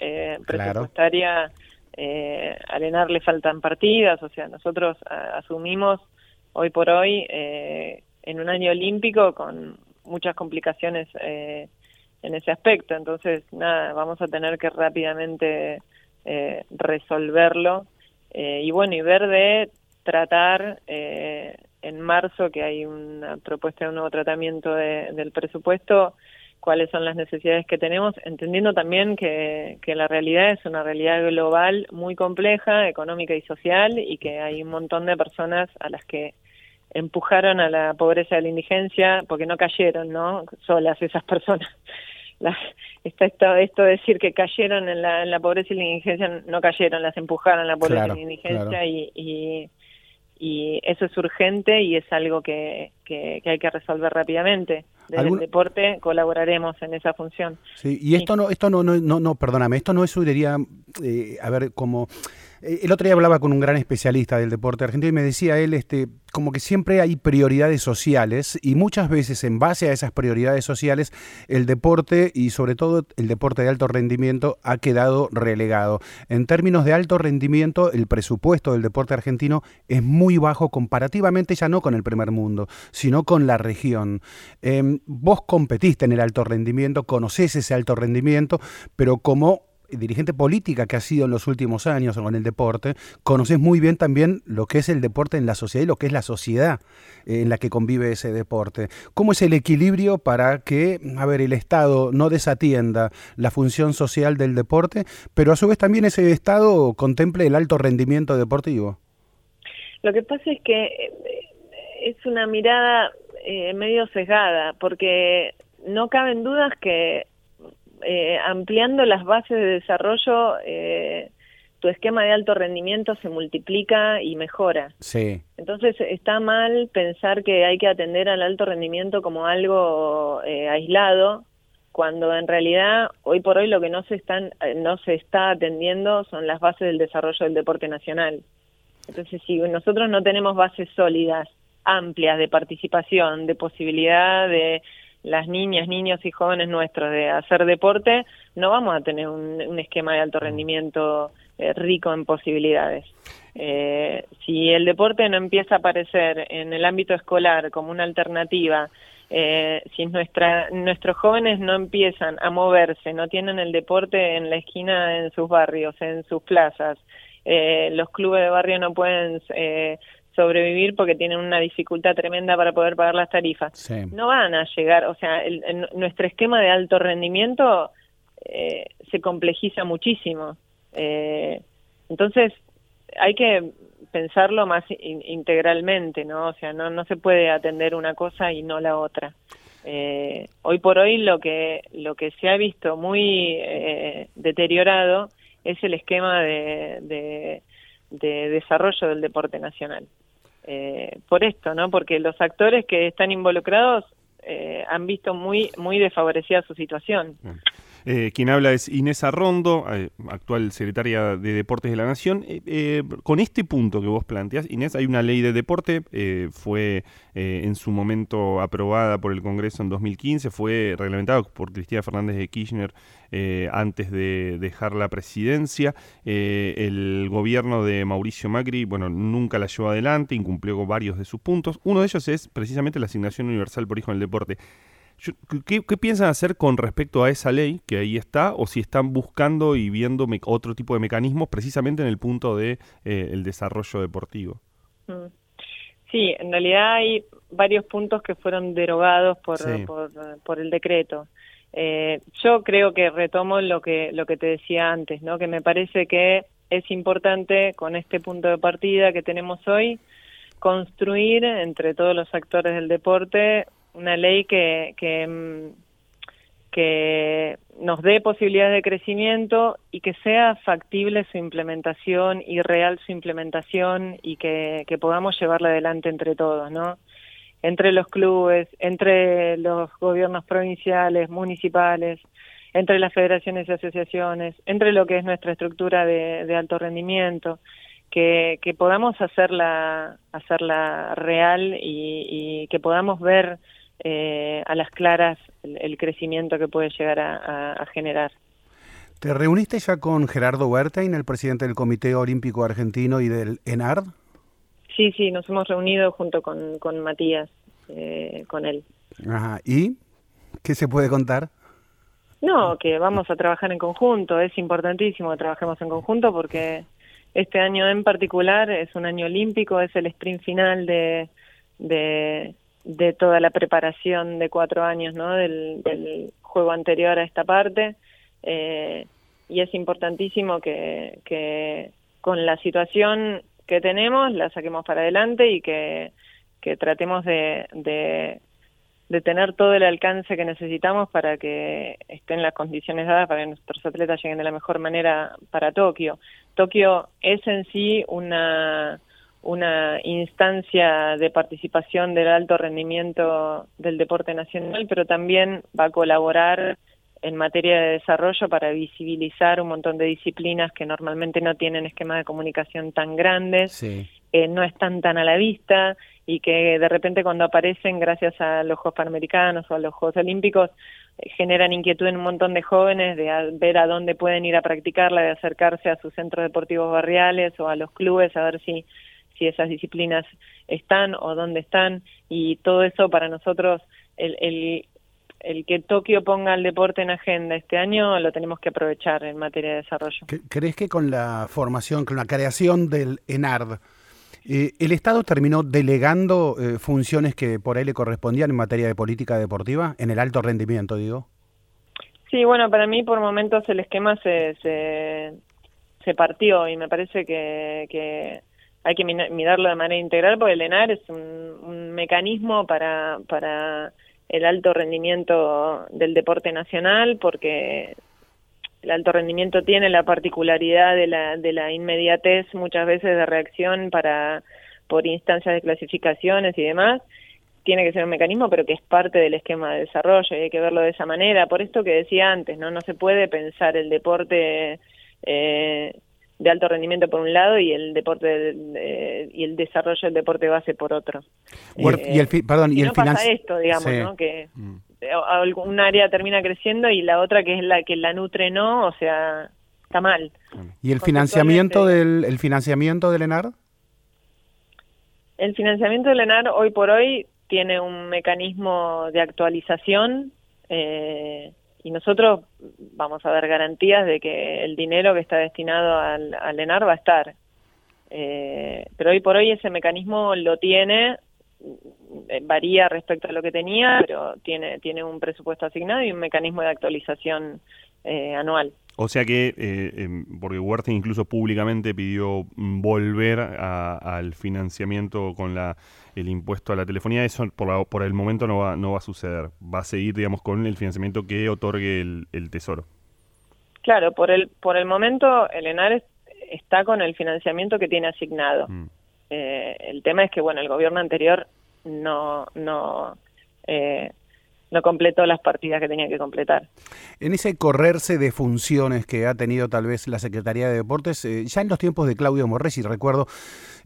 presupuestaria. a Lenar le faltan partidas, o sea, nosotros asumimos hoy por hoy eh, en un año olímpico con muchas complicaciones eh, en ese aspecto. Entonces, nada, vamos a tener que rápidamente eh, resolverlo y bueno, y ver de tratar en marzo que hay una propuesta de un nuevo tratamiento del presupuesto cuáles son las necesidades que tenemos, entendiendo también que, que, la realidad es una realidad global muy compleja, económica y social, y que hay un montón de personas a las que empujaron a la pobreza y a la indigencia porque no cayeron, ¿no? Solas esas personas. La, está esto, esto de decir que cayeron en la, en la pobreza y la indigencia, no cayeron, las empujaron a la pobreza y la indigencia y, y, y, eso es urgente y es algo que, que, hay que resolver rápidamente. Desde el deporte colaboraremos en esa función. Sí, y esto no, esto no, no, no, no, perdóname, esto no es, diría, eh, a ver, como eh, el otro día hablaba con un gran especialista del deporte argentino y me decía él, este, como que siempre hay prioridades sociales y muchas veces en base a esas prioridades sociales el deporte y sobre todo el deporte de alto rendimiento ha quedado relegado. En términos de alto rendimiento, el presupuesto del deporte argentino es muy bajo comparativamente ya no con el primer mundo, sino con la región. Em, vos competiste en el alto rendimiento, conocés ese alto rendimiento, pero como dirigente política que ha sido en los últimos años con el deporte, conoces muy bien también lo que es el deporte en la sociedad y lo que es la sociedad eh, en la que convive ese deporte. ¿Cómo es el equilibrio para que, a ver, el Estado no desatienda la función social del deporte, pero a su vez también ese Estado contemple el alto rendimiento deportivo? Lo que pasa es que eh, es una mirada eh, medio sesgada, porque no caben dudas que eh, ampliando las bases de desarrollo, eh, tu esquema de alto rendimiento se multiplica y mejora. Sí. Entonces está mal pensar que hay que atender al alto rendimiento como algo aislado, cuando en realidad hoy por hoy lo que no se están no se está atendiendo son las bases del desarrollo del deporte nacional. Entonces, si nosotros no tenemos bases sólidas, amplias de participación, de posibilidad de las niñas, niños y jóvenes nuestros de hacer deporte, no vamos a tener un, esquema de alto rendimiento eh, rico en posibilidades. Eh, si el deporte no empieza a aparecer en el ámbito escolar como una alternativa, eh, si nuestra, nuestros jóvenes no empiezan a moverse, no tienen el deporte en la esquina en sus barrios, en sus plazas, eh, los clubes de barrio no pueden eh, sobrevivir porque tienen una dificultad tremenda para poder pagar las tarifas. No van a llegar, o sea, nuestro esquema de alto rendimiento eh, se complejiza muchísimo. entonces, hay que pensarlo más integralmente, ¿no? O sea, no, no se puede atender una cosa y no la otra. hoy por hoy lo que lo que se ha visto muy deteriorado es el esquema de, desarrollo del deporte nacional. Eh, por esto, ¿no? Porque los actores que están involucrados eh, han visto muy, muy desfavorecida su situación. Eh, quien habla es Inés Arrondo, eh, actual secretaria de Deportes de la Nación. Eh, con este punto que vos planteás, Inés, hay una ley de deporte, fue en su momento aprobada por el Congreso en 2015, fue reglamentada por Cristina Fernández de Kirchner antes de dejar la presidencia. el gobierno de Mauricio Macri, bueno, nunca la llevó adelante, incumplió varios de sus puntos. Uno de ellos es precisamente la asignación universal por hijo en el deporte. ¿Qué, piensan hacer con respecto a esa ley que ahí está o si están buscando y viendo otro tipo de mecanismos precisamente en el punto de eh, el desarrollo deportivo? Mm. Sí, en realidad hay varios puntos que fueron derogados por, por, el decreto. Eh, yo creo que retomo lo que lo que te decía antes, ¿no? Que me parece que es importante con este punto de partida que tenemos hoy construir entre todos los actores del deporte una ley que, que, mm, que nos dé posibilidades de crecimiento y que sea factible su implementación y real su implementación y que, que podamos llevarla adelante entre todos, ¿no? Entre los clubes, entre los gobiernos provinciales, municipales, entre las federaciones y asociaciones, entre lo que es nuestra estructura de, de alto rendimiento, que, que podamos hacerla, hacerla real y, y que podamos ver eh, a las claras el, crecimiento que puede llegar a, generar. ¿Te reuniste ya con Gerardo Huertain, el presidente del Comité Olímpico Argentino y del ENARD? Sí, sí, nos hemos reunido junto con, con Matías, eh, con él. Ajá. ¿Y qué se puede contar? No, que vamos a trabajar en conjunto. Es importantísimo que trabajemos en conjunto porque este año en particular es un año olímpico, es el sprint final de, de, de toda la preparación de cuatro años ¿no? del, juego anterior a esta parte. Eh, y es importantísimo que, con la situación que tenemos la saquemos para adelante y que, que tratemos de, de, de, tener todo el alcance que necesitamos para que estén las condiciones dadas para que nuestros atletas lleguen de la mejor manera para Tokio. Tokio es en sí una una instancia de participación del alto rendimiento del deporte nacional, pero también va a colaborar en materia de desarrollo para visibilizar un montón de disciplinas que normalmente no tienen esquemas de comunicación tan grandes, eh, no están tan a la vista y que de repente cuando aparecen gracias a los Juegos Panamericanos o a los Juegos Olímpicos eh, generan inquietud en un montón de jóvenes de ver a dónde pueden ir a practicarla, de acercarse a sus centros deportivos barriales o a los clubes a ver si si esas disciplinas están o dónde están y todo eso para nosotros el, el, el que Tokio ponga el deporte en agenda este año lo tenemos que aprovechar en materia de desarrollo. ¿Crees que con la formación, con la creación del ENARD, eh, el Estado terminó delegando eh, funciones que por ahí le correspondían en materia de política deportiva, en el alto rendimiento, digo? Sí, bueno, para mí por momentos el esquema se, se, se partió y me parece que, que hay que mirarlo de manera integral porque el ENAR es un, mecanismo para, para el alto rendimiento del deporte nacional porque el alto rendimiento tiene la particularidad de la, de la inmediatez muchas veces de reacción para por instancias de clasificaciones y demás tiene que ser un mecanismo, pero que es parte del esquema de desarrollo y hay que verlo de esa manera. Por esto que decía antes, no, no se puede pensar el deporte eh, de alto rendimiento por un lado y el deporte y el desarrollo del deporte base por otro. y el, eh, perdón, y, el no pasa esto, digamos, ¿no? Que mm. un área termina creciendo y la otra que es la que la nutre no, o sea, está mal. ¿Y el financiamiento del el financiamiento del ENAR? El financiamiento del ENAR hoy por hoy tiene un mecanismo de actualización eh, y nosotros vamos a dar garantías de que el dinero que está destinado al, al ENAR va a estar. Eh, pero hoy por hoy ese mecanismo lo tiene, eh, varía respecto a lo que tenía, pero tiene, tiene un presupuesto asignado y un mecanismo de actualización eh, anual. O sea que, eh, em, porque Huerta incluso públicamente pidió volver al financiamiento con la, el impuesto a la telefonía, eso por, por el momento no va, no va a suceder. Va a seguir, digamos, con el financiamiento que otorgue el, Tesoro. Claro, por el, por el momento el ENAR está con el financiamiento que tiene asignado. Mm. Eh, el tema es que, bueno, el gobierno anterior no, no eh, no completó las partidas que tenía que completar. En ese correrse de funciones que ha tenido tal vez la Secretaría de Deportes, eh, ya en los tiempos de Claudio Morresi, recuerdo,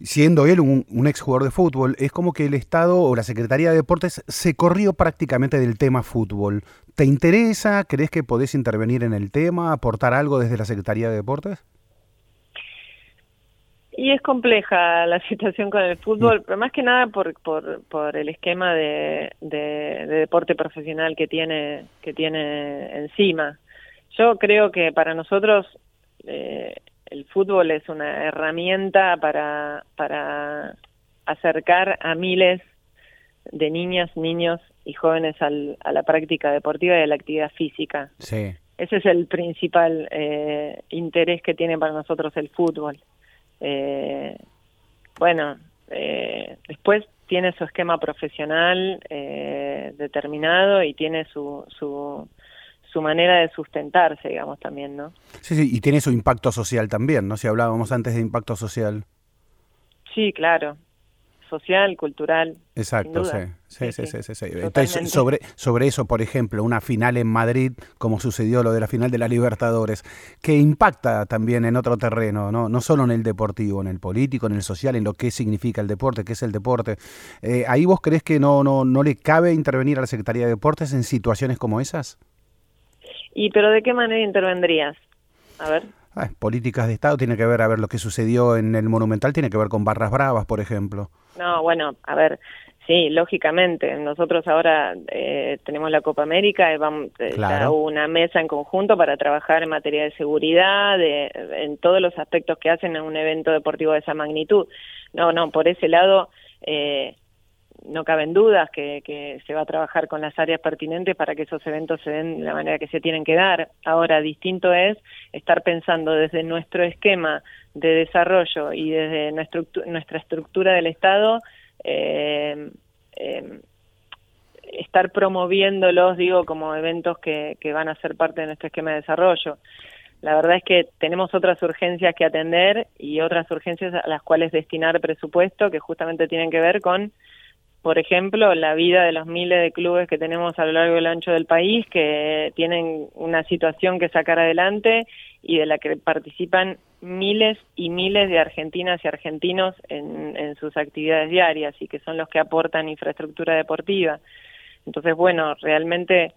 siendo él un, un ex jugador de fútbol, es como que el Estado o la Secretaría de Deportes se corrió prácticamente del tema fútbol. ¿Te interesa? ¿Crees que podés intervenir en el tema, aportar algo desde la Secretaría de Deportes? Y es compleja la situación con el fútbol, pero más que nada por, por, por el esquema de, de, deporte profesional que tiene, que tiene encima. Yo creo que para nosotros eh, el fútbol es una herramienta para, para acercar a miles de niñas, niños y jóvenes al, a la práctica deportiva y a la actividad física. Sí. Ese es el principal eh, interés que tiene para nosotros el fútbol. Eh, bueno, eh, después tiene su esquema profesional eh, determinado y tiene su, su, su manera de sustentarse, digamos, también, ¿no? Sí, sí, y tiene su impacto social también, ¿no? Si hablábamos antes de impacto social. Sí, claro social, cultural. Exacto, sí. Sí, sí, sí, sí, Entonces, sobre, sobre eso, por ejemplo, una final en Madrid, como sucedió lo de la final de la Libertadores, que impacta también en otro terreno, ¿no? no solo en el deportivo, en el político, en el social, en lo que significa el deporte, qué es el deporte. Eh, ¿Ahí vos crees que no, no, no le cabe intervenir a la Secretaría de Deportes en situaciones como esas? ¿Y pero de qué manera intervendrías? A ver. Ah, políticas de Estado tiene que ver, a ver, lo que sucedió en el Monumental tiene que ver con Barras Bravas, por ejemplo. No, bueno, a ver, sí, lógicamente. Nosotros ahora eh, tenemos la Copa América y vamos eh, a una mesa en conjunto para trabajar en materia de seguridad, de, en todos los aspectos que hacen en un evento deportivo de esa magnitud. No, no, por ese lado eh, no caben dudas que, se va a trabajar con las áreas pertinentes para que esos eventos se den de la manera que se tienen que dar. Ahora, distinto es estar pensando desde nuestro esquema de desarrollo y desde nuestra, estructura del Estado, eh, eh, estar promoviéndolos, digo, como eventos que, que van a ser parte de nuestro esquema de desarrollo. La verdad es que tenemos otras urgencias que atender y otras urgencias a las cuales destinar presupuesto que justamente tienen que ver con por ejemplo, la vida de los miles de clubes que tenemos a lo largo y el ancho del país, que tienen una situación que sacar adelante y de la que participan miles y miles de argentinas y argentinos en, en sus actividades diarias y que son los que aportan infraestructura deportiva. Entonces, bueno, realmente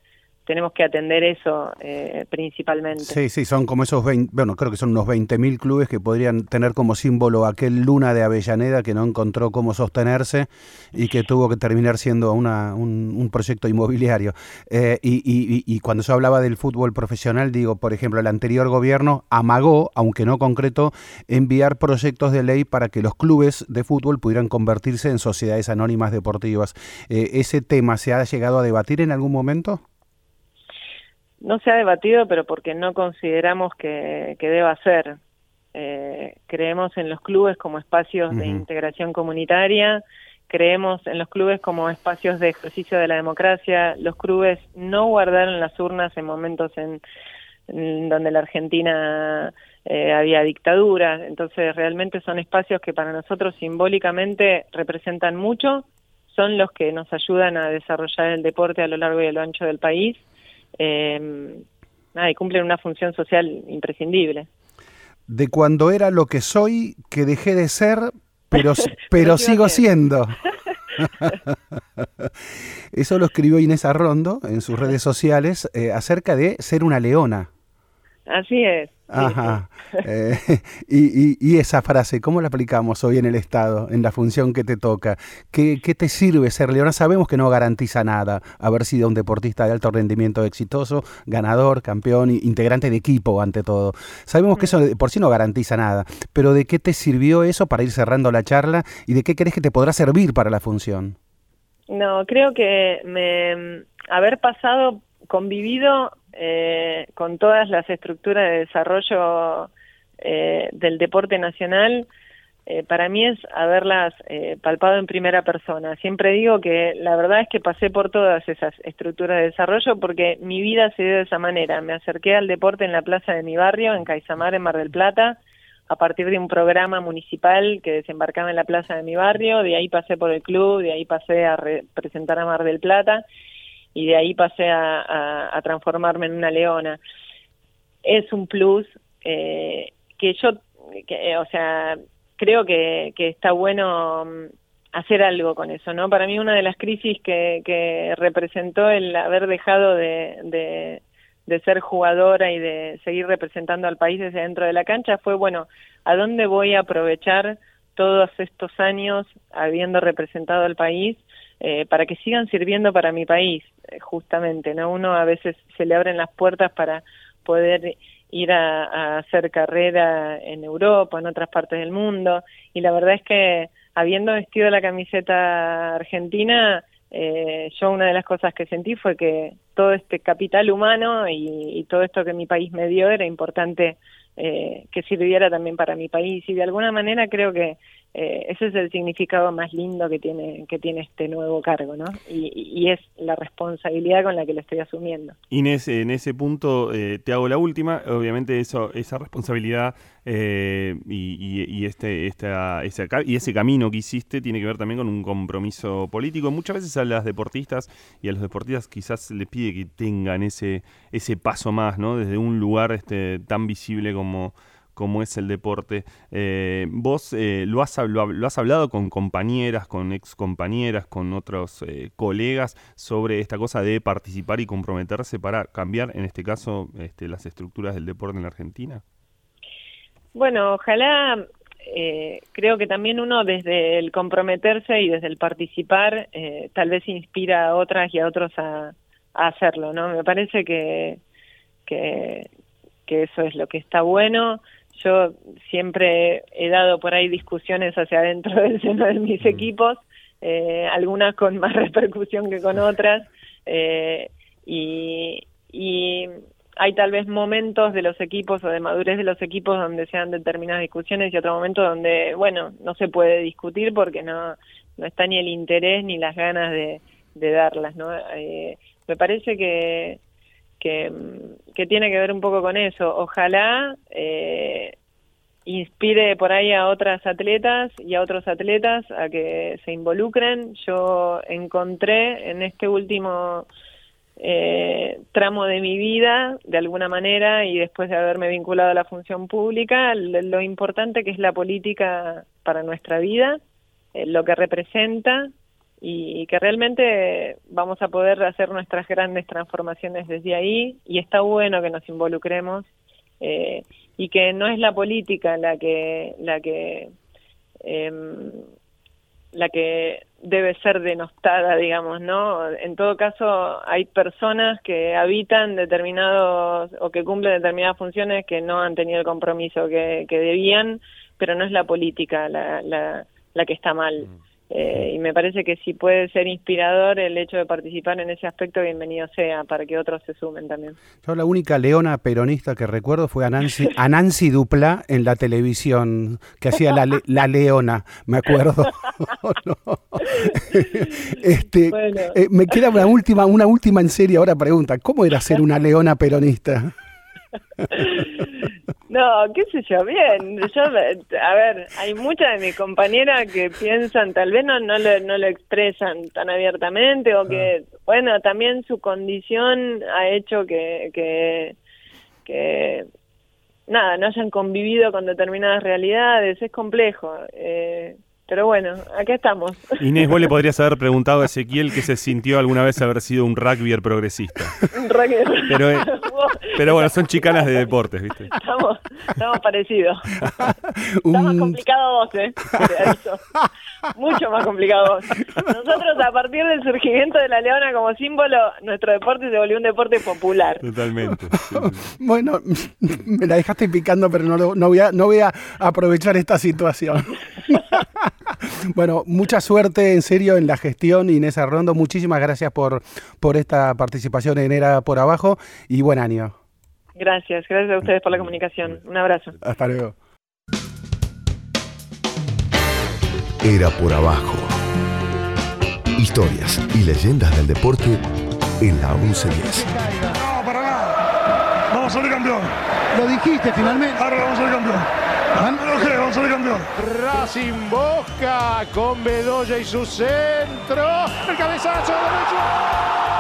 tenemos que atender eso eh, principalmente. Sí, sí, son como esos 20, bueno, creo que son unos 20.000 clubes que podrían tener como símbolo aquel Luna de Avellaneda que no encontró cómo sostenerse y que tuvo que terminar siendo una, un, proyecto inmobiliario. Eh, y, y, y, cuando yo hablaba del fútbol profesional, digo, por ejemplo, el anterior gobierno amagó, aunque no concretó, enviar proyectos de ley para que los clubes de fútbol pudieran convertirse en sociedades anónimas deportivas. Eh, ¿Ese tema se ha llegado a debatir en algún momento? No se ha debatido, pero porque no consideramos que, que deba ser. Eh, creemos en los clubes como espacios de integración comunitaria, creemos en los clubes como espacios de ejercicio de la democracia. Los clubes no guardaron las urnas en momentos en, donde la Argentina eh, había dictadura, entonces realmente son espacios que para nosotros simbólicamente representan mucho, son los que nos ayudan a desarrollar el deporte a lo largo y a lo ancho del país. Eh, y cumplen una función social imprescindible. De cuando era lo que soy, que dejé de ser, pero, pero sigo siendo. Eso lo escribió Inés Arrondo en sus redes sociales eh, acerca de ser una leona. Así es. Ajá. Eh, y, esa frase, ¿cómo la aplicamos hoy en el Estado, en la función que te toca? ¿Qué, te sirve ser leona? Sabemos que no garantiza nada haber sido un deportista de alto rendimiento exitoso, ganador, campeón, integrante de equipo ante todo. Sabemos que eso por sí no garantiza nada, pero ¿de qué te sirvió eso para ir cerrando la charla y de qué crees que te podrá servir para la función? No, creo que me, haber pasado, convivido eh, con todas las estructuras de desarrollo eh, del deporte nacional, eh, para mí es haberlas eh, palpado en primera persona. Siempre digo que la verdad es que pasé por todas esas estructuras de desarrollo porque mi vida se dio de esa manera. Me acerqué al deporte en la plaza de mi barrio, en Caisamar, en Mar del Plata, a partir de un programa municipal que desembarcaba en la plaza de mi barrio, de ahí pasé por el club, de ahí pasé a representar a Mar del Plata y de ahí pasé a, transformarme en una leona. Es un plus eh, que yo, que, o sea, creo que, que está bueno mm, hacer algo con eso, ¿no? Para mí una de las crisis que, que representó el haber dejado de, de, de, ser jugadora y de seguir representando al país desde dentro de la cancha fue, bueno, ¿a dónde voy a aprovechar todos estos años habiendo representado al país eh, para que sigan sirviendo para mi país, eh, justamente, ¿no? Uno a veces se le abren las puertas para poder ir a, hacer carrera en Europa, en otras partes del mundo, y la verdad es que habiendo vestido la camiseta argentina, eh, yo una de las cosas que sentí fue que todo este capital humano y, y todo esto que mi país me dio era importante eh, que sirviera también para mi país y de alguna manera creo que eh, ese es el significado más lindo que tiene que tiene este nuevo cargo, ¿no? Y, es la responsabilidad con la que lo estoy asumiendo. Inés, en ese punto eh, te hago la última. Obviamente esa responsabilidad eh, y, este, esta, ese, y ese camino que hiciste tiene que ver también con un compromiso político. Muchas veces a las deportistas y a los deportistas quizás les pide que tengan ese, ese paso más, ¿no? Desde un lugar este, tan visible como como es el deporte. Eh, vos eh, lo, has, lo, has hablado con compañeras, con ex compañeras, con otros eh, colegas sobre esta cosa de participar y comprometerse para cambiar, en este caso, este, las estructuras del deporte en la Argentina. Bueno, ojalá, creo que también uno desde el comprometerse y desde el participar, tal vez inspira a otras y a otros a, hacerlo, ¿no? Me parece que, que eso es lo que está bueno yo siempre he dado por ahí discusiones hacia adentro del seno de mis equipos, eh, algunas con más repercusión que con otras, eh, y, y hay tal vez momentos de los equipos o de madurez de los equipos donde se dan determinadas discusiones y otro momento donde, bueno, no se puede discutir porque no, no está ni el interés ni las ganas de, de darlas, ¿no? Eh, me parece que que, tiene que ver un poco con eso. Ojalá eh, inspire por ahí a otras atletas y a otros atletas a que se involucren. Yo encontré en este último eh, tramo de mi vida, de alguna manera, y después de haberme vinculado a la función pública, lo, importante que es la política para nuestra vida, eh, lo que representa y que realmente vamos a poder hacer nuestras grandes transformaciones desde ahí y está bueno que nos involucremos eh, y que no es la política la que la que em, la que debe ser denostada, digamos, ¿no? En todo caso, hay personas que habitan determinados o que cumplen determinadas funciones que no han tenido el compromiso que, que debían, pero no es la política la, la, la que está mal. Mm. Eh, y me parece que si puede ser inspirador el hecho de participar en ese aspecto, bienvenido sea, para que otros se sumen también. Yo la única leona peronista que recuerdo fue a Nancy, a Nancy Dupla en la televisión, que hacía la, la leona, me acuerdo. este, eh, me queda una última, una última en serio ahora pregunta, ¿cómo era ser una leona peronista? No, qué sé yo, bien. Yo, a ver, hay muchas de mis compañeras que piensan, tal vez no, no, lo, no lo expresan tan abiertamente o que, ah. bueno, también su condición ha hecho que, que, que, nada, no hayan convivido con determinadas realidades. Es complejo. Eh, pero bueno, acá estamos. Inés, vos le podrías haber preguntado a Ezequiel que se sintió alguna vez haber sido un rugbyer progresista. Un rugbyer. Pero, eh, pero bueno, son chicanas de deportes, ¿viste? Estamos, estamos parecidos. Está más complicado vos, ¿eh? Mucho más complicado vos. Nosotros, a partir del surgimiento de la leona como símbolo, nuestro deporte se volvió un deporte popular. Totalmente. Bueno, me la dejaste picando, pero no, no, voy, a, no voy a aprovechar esta situación. Bueno, mucha suerte en serio en la gestión, Inés Arrondo. Muchísimas gracias por, por esta participación en Era por Abajo y buen año. Gracias, gracias a ustedes por la comunicación. Un abrazo. Hasta luego. Era por Abajo. Historias y leyendas del deporte en la 1110. No, para nada. Vamos a salir campeón. Lo dijiste finalmente. Ahora vamos a salir campeón. Vamos a campeón. Racing con Bedoya y su centro. El cabezazo acaba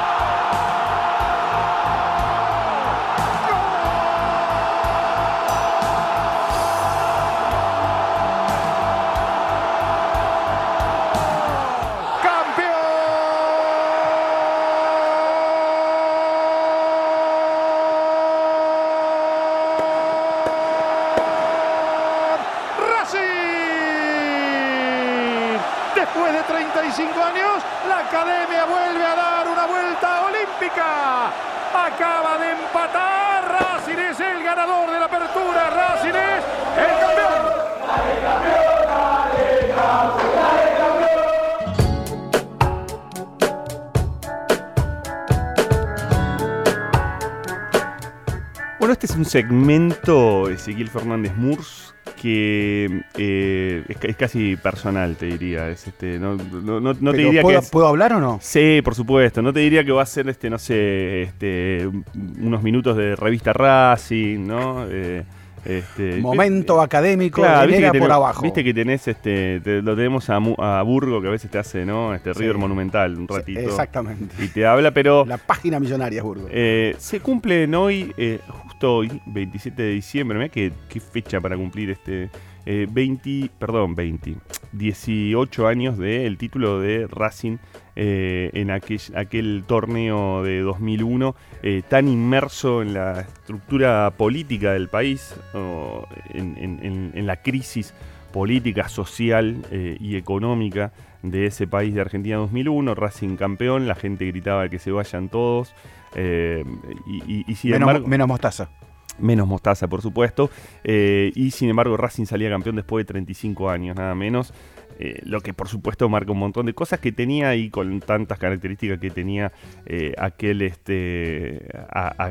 Bueno, este es un segmento Ezequiel Fernández Murs que eh, es, casi personal, te diría. Es este, no, no, te diría ¿puedo, que ¿Puedo hablar o no? Sí, por supuesto. No te diría que va a ser, este, no sé, este, unos minutos de revista Racing, ¿no? Eh, este, Momento académico claro, por abajo. Viste que tenés, este, lo tenemos a, Burgo, que a veces te hace, ¿no? Este River Monumental, un ratito. exactamente. Y te habla, pero. La página millonaria Burgo. Eh, se cumplen hoy, eh, justo hoy, 27 de diciembre. Mira qué, qué fecha para cumplir este. 20, eh, perdón, 20, 18 años del título de Racing eh, en aquel, aquel, torneo de 2001, eh, tan inmerso en la estructura política del país, en, la crisis política, social eh, y económica de ese país de Argentina 2001, Racing campeón, la gente gritaba que se vayan todos. y, y, menos, menos mostaza menos Mostaza, por supuesto. y sin embargo, Racing salía campeón después de 35 años, nada menos. Eh, lo que por supuesto marca un montón de cosas que tenía y con tantas características que tenía eh, aquel, este,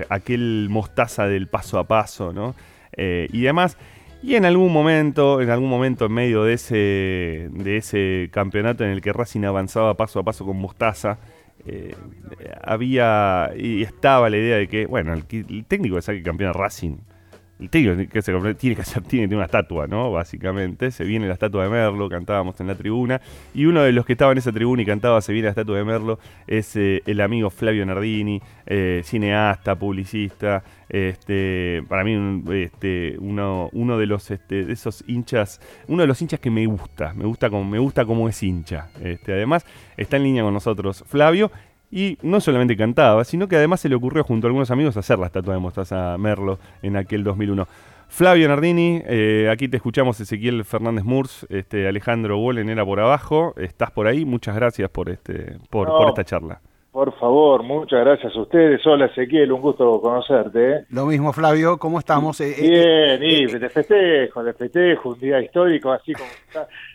aquel mostaza del paso a paso, ¿no? Eh, y demás. Y en algún momento, en algún momento en medio de ese, de ese campeonato en el que Racing avanzaba paso a paso con Mostaza, había y estaba la idea de que, bueno, el, técnico que saque campeón a Racing el tío que se tiene que hacer, tiene una estatua, ¿no? Básicamente. Se viene la estatua de Merlo, cantábamos en la tribuna. Y uno de los que estaba en esa tribuna y cantaba Se viene la estatua de Merlo es eh, el amigo Flavio Nardini, eh, cineasta, publicista. Este, para mí, este, uno, uno de los este, de esos hinchas, uno de los hinchas que me gusta, me gusta como, me gusta como es hincha. Este, además, está en línea con nosotros Flavio y no solamente cantaba, sino que además se le ocurrió junto a algunos amigos hacer la estatua de Mostaza Merlo en aquel 2001. Flavio Nardini, eh, aquí te escuchamos Ezequiel Fernández Murs, este, Alejandro Wollen era por abajo, estás por ahí, muchas gracias por, este, por, esta charla. Por favor, muchas gracias a ustedes. Hola Ezequiel, un gusto conocerte. ¿eh? Lo mismo Flavio, ¿cómo estamos? Eh, Bien, y de festejo, de festejo, un día histórico, así como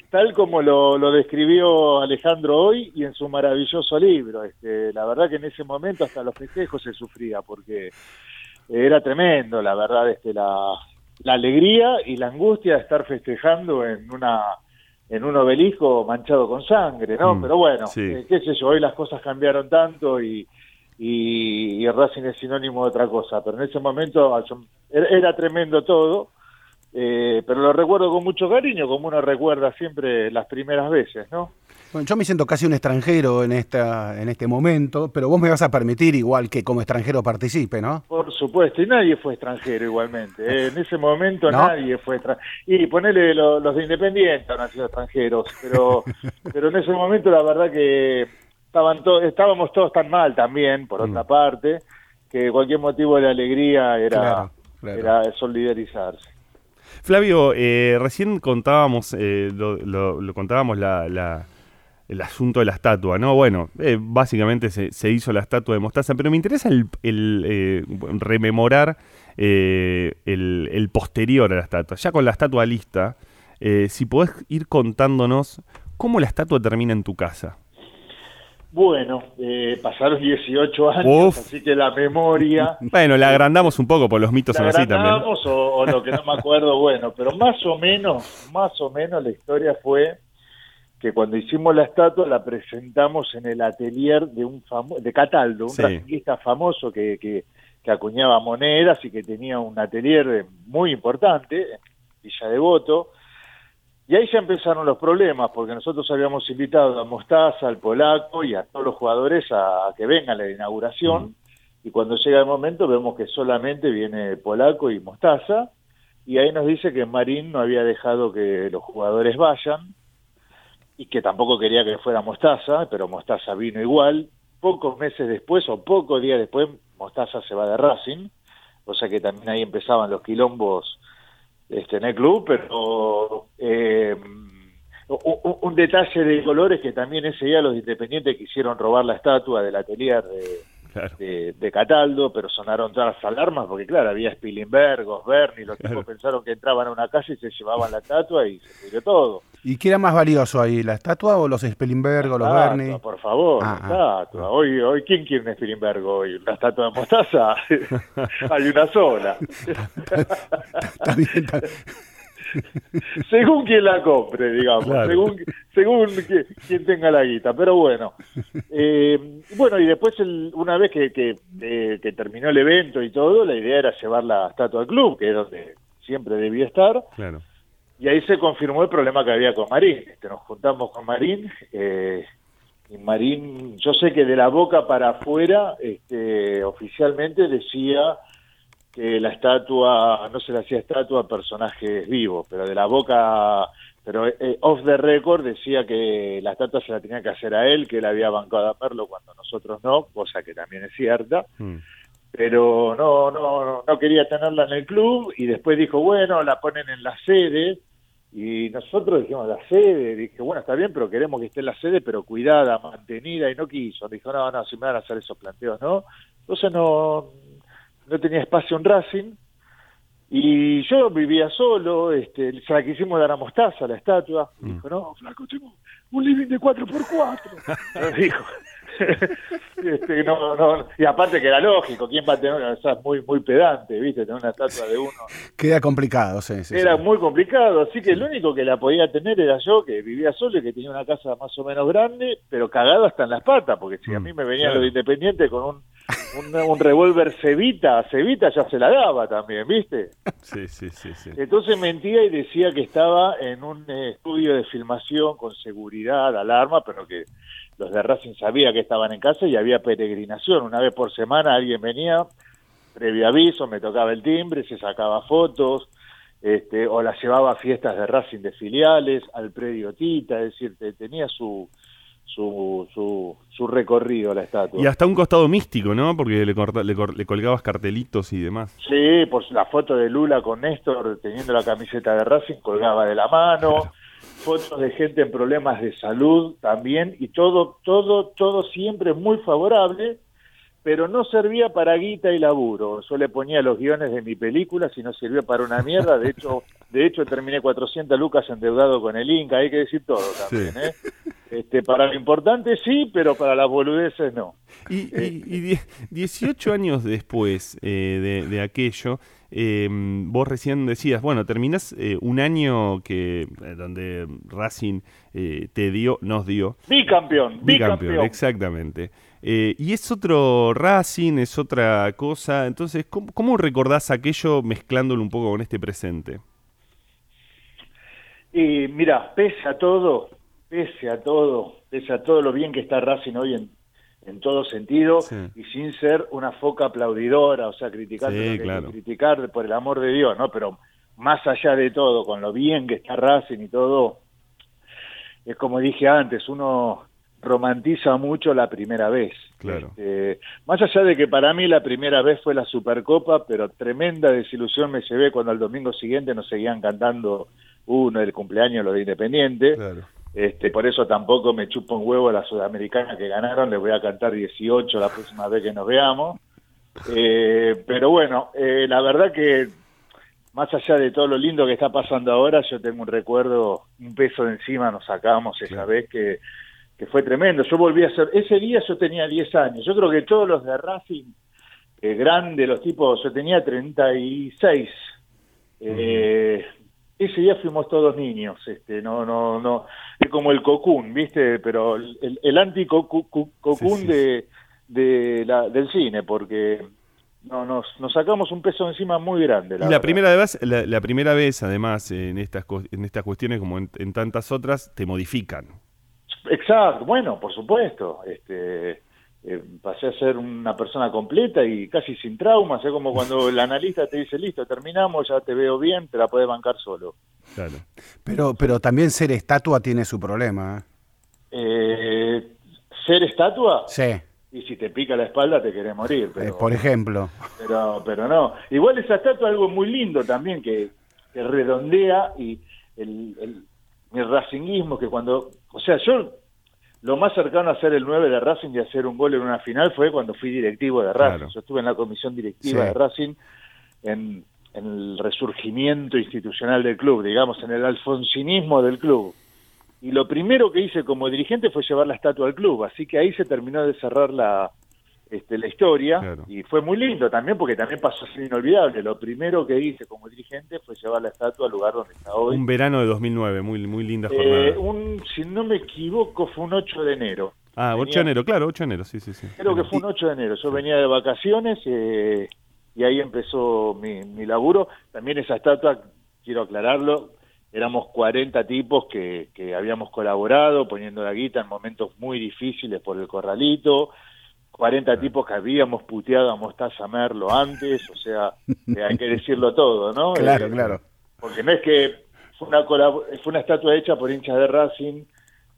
tal como lo, lo, describió Alejandro hoy y en su maravilloso libro. Este, la verdad que en ese momento hasta los festejos se sufría porque era tremendo, la verdad, este, la, la alegría y la angustia de estar festejando en una en un obelisco manchado con sangre, ¿no? Mm, Pero bueno, eh, qué sé yo, hoy las cosas cambiaron tanto y, y, Racing es sinónimo de otra cosa, pero en ese momento era, tremendo todo, eh, pero lo recuerdo con mucho cariño, como uno recuerda siempre las primeras veces, ¿no? Bueno, yo me siento casi un extranjero en esta en este momento, pero vos me vas a permitir igual que como extranjero participe, ¿no? Por supuesto, y nadie fue extranjero igualmente. ¿eh? En ese momento nadie fue extranjero. Y ponele los de Independiente han sido extranjeros, pero pero en ese momento la verdad que estaban todos estábamos todos tan mal también, por otra mm. parte, que cualquier motivo de alegría era, era solidarizarse. Flavio, eh, recién contábamos, eh, lo, contábamos la el asunto de la estatua, ¿no? Bueno, eh, básicamente se, hizo la estatua de Mostaza, pero me interesa el, eh, rememorar eh, el, posterior a la estatua. Ya con la estatua lista, si podés ir contándonos cómo la estatua termina en tu casa. Bueno, pasaron 18 años, así que la memoria... Bueno, la agrandamos un poco por los mitos son así también. O, o lo que no me acuerdo, bueno, pero más o menos, más o menos la historia fue que cuando hicimos la estatua la presentamos en el atelier de un de Cataldo, un sí. famoso que, que, acuñaba monedas y que tenía un atelier muy importante en Villa Devoto. Y ahí ya empezaron los problemas, porque nosotros habíamos invitado a Mostaza, al polaco y a todos los jugadores a, que vengan a la inauguración. Y cuando llega el momento vemos que solamente viene polaco y Mostaza. Y ahí nos dice que Marín no había dejado que los jugadores vayan y que tampoco quería que fuera Mostaza, pero Mostaza vino igual. Pocos meses después o pocos días después, Mostaza se va de Racing, o sea que también ahí empezaban los quilombos este, en el club, pero eh, un, detalle de colores que también ese día los independientes quisieron robar la estatua del atelier de, de, Cataldo, pero sonaron todas las alarmas porque, claro, había Spilimberg, Bernie, los tipos pensaron que entraban a una casa y se llevaban la estatua y se pudrió todo. ¿Y qué era más valioso ahí, la estatua o los Spilimberg o los Bernie? Por favor, la ah, ah. estatua. Hoy, hoy, ¿quién quiere un Spilimberg hoy? ¿Una estatua de mostaza? Hay una sola. está bien, según quien la compre, digamos, según, según quien tenga la guita. Pero bueno, eh, bueno, y después una vez que, que, terminó el evento y todo, la idea era llevar la estatua al club, que es donde siempre debía estar. Claro. Y ahí se confirmó el problema que había con Marín. Este, nos juntamos con Marín. Eh, y Marín, yo sé que de la boca para afuera, este, oficialmente decía que la estatua, no se le hacía estatua a personajes vivos, pero de la boca, pero eh, off the record decía que la estatua se la tenía que hacer a él, que él había bancado a Perlo cuando nosotros no, cosa que también es cierta. Mm. Pero no, no, no quería tenerla en el club y después dijo, bueno, la ponen en la sede. Y nosotros dijimos, la sede, dije, bueno, está bien, pero queremos que esté en la sede, pero cuidada, mantenida, y no quiso. Dijo, no, no, si me van a hacer esos planteos, ¿no? Entonces no, no tenía espacio en Racing, y yo vivía solo, este, se la quisimos dar a Mostaza, la estatua, mm. dijo, no, flaco, tengo un living de 4x4, dijo. este, no, no, y aparte que era lógico, ¿quién va a tener una, o muy, muy pedante, viste, tener una estatua de uno? Queda complicado, sí, sí Era muy complicado, así que el único que la podía tener era yo, que vivía solo y que tenía una casa más o menos grande, pero cagado hasta en las patas, porque si a mm, mí me venían los independientes con un un, revólver Cevita, Cevita ya se la daba también, ¿viste? Sí, sí, sí, sí. Entonces mentía y decía que estaba en un eh, estudio de filmación con seguridad, alarma, pero que los de Racing sabía que estaban en casa y había peregrinación. Una vez por semana alguien venía, previo aviso, me tocaba el timbre, se sacaba fotos, este, o la llevaba a fiestas de Racing de filiales, al predio Tita, es decir, tenía su, su, su, su, recorrido la estatua. Y hasta un costado místico, ¿no? Porque le, le, colgabas cartelitos y demás. Sí, por la foto de Lula con Néstor teniendo la camiseta de Racing colgaba de la mano. fotos de gente en problemas de salud también, y todo, todo, todo siempre muy favorable, pero no servía para guita y laburo. Yo le ponía los guiones de mi película si no sirvió para una mierda. De hecho, de hecho terminé 400 lucas endeudado con el Inca, hay que decir todo también. ¿eh? Este, para lo importante sí, pero para las boludeces no. Y, y, 18 años después eh, de, aquello, em, vos recién decías, bueno, terminás eh, un año que donde Racing te dio, nos dio. Bicampeón, bicampeón. bicampeón exactamente. Eh, y es otro Racing, es otra cosa. Entonces, ¿cómo, recordás aquello mezclándolo un poco con este presente? Y mira, pese a todo, pese a todo, pese a todo lo bien que está Racing hoy en, en todo sentido y sin ser una foca aplaudidora, o sea, criticar, criticar por el amor de Dios, ¿no? Pero más allá de todo, con lo bien que está Racing y todo, es como dije antes, uno romantiza mucho la primera vez. Claro. Este, más allá de que para mí la primera vez fue la Supercopa, pero tremenda desilusión me llevé cuando al domingo siguiente nos seguían cantando uno del cumpleaños lo de Independiente. Este, por eso tampoco me chupo un huevo a la sudamericana que ganaron, les voy a cantar 18 la próxima vez que nos veamos. Eh, pero bueno, eh, la verdad que más allá de todo lo lindo que está pasando ahora, yo tengo un recuerdo, un peso de encima nos sacamos esa vez que que fue tremendo. Yo volví a ser, ese día yo tenía 10 años, yo creo que todos los de Racing, eh, grandes, los tipos, yo tenía 36. Eh, ese día fuimos todos niños, este, no, no, no, es como el cocún, ¿viste? Pero el, el anti-cocún de, de la, del cine, porque no, nos, nos sacamos un peso encima muy grande. La y la primera, vez, la, primera vez, además, en estas, en estas cuestiones, como en tantas otras, te modifican. Exacto, bueno, por supuesto. Este, eh, pasé a ser una persona completa y casi sin traumas. Es como cuando el analista te dice, listo, terminamos, ya te veo bien, te la puedes bancar solo. Claro. Pero, pero también ser estatua tiene su problema. ¿eh? eh ser estatua? Sí. Y si te pica la espalda te querés morir. Pero, eh, por ejemplo. Pero, pero no. Igual esa estatua es algo muy lindo también que, que redondea y el, el, mi racinguismo que cuando, o sea, yo lo más cercano a ser el 9 de Racing y hacer un gol en una final fue cuando fui directivo de Racing. Yo estuve en la comisión directiva de Racing en, el resurgimiento institucional del club, digamos, en el alfonsinismo del club. Y lo primero que hice como dirigente fue llevar la estatua al club, así que ahí se terminó de cerrar la, este, la historia y fue muy lindo también porque también pasó a ser inolvidable. Lo primero que hice como dirigente fue llevar la estatua al lugar donde está hoy. Un verano de 2009, muy, muy linda jornada. Eh, un, si no me equivoco, fue un 8 de enero. Ah, 8 de enero, claro, 8 de enero, sí, sí, sí. Creo que fue un 8 de enero. Yo venía de vacaciones eh, y ahí empezó mi, mi laburo. También esa estatua, quiero aclararlo, éramos 40 tipos que, que habíamos colaborado poniendo la guita en momentos muy difíciles por el corralito 40 tipos que habíamos puteado a Mostaza Merlo antes, o sea, eh, hay que decirlo todo, ¿no? Claro, eh, claro. Porque no es que fue una, fue una estatua hecha por hinchas de Racing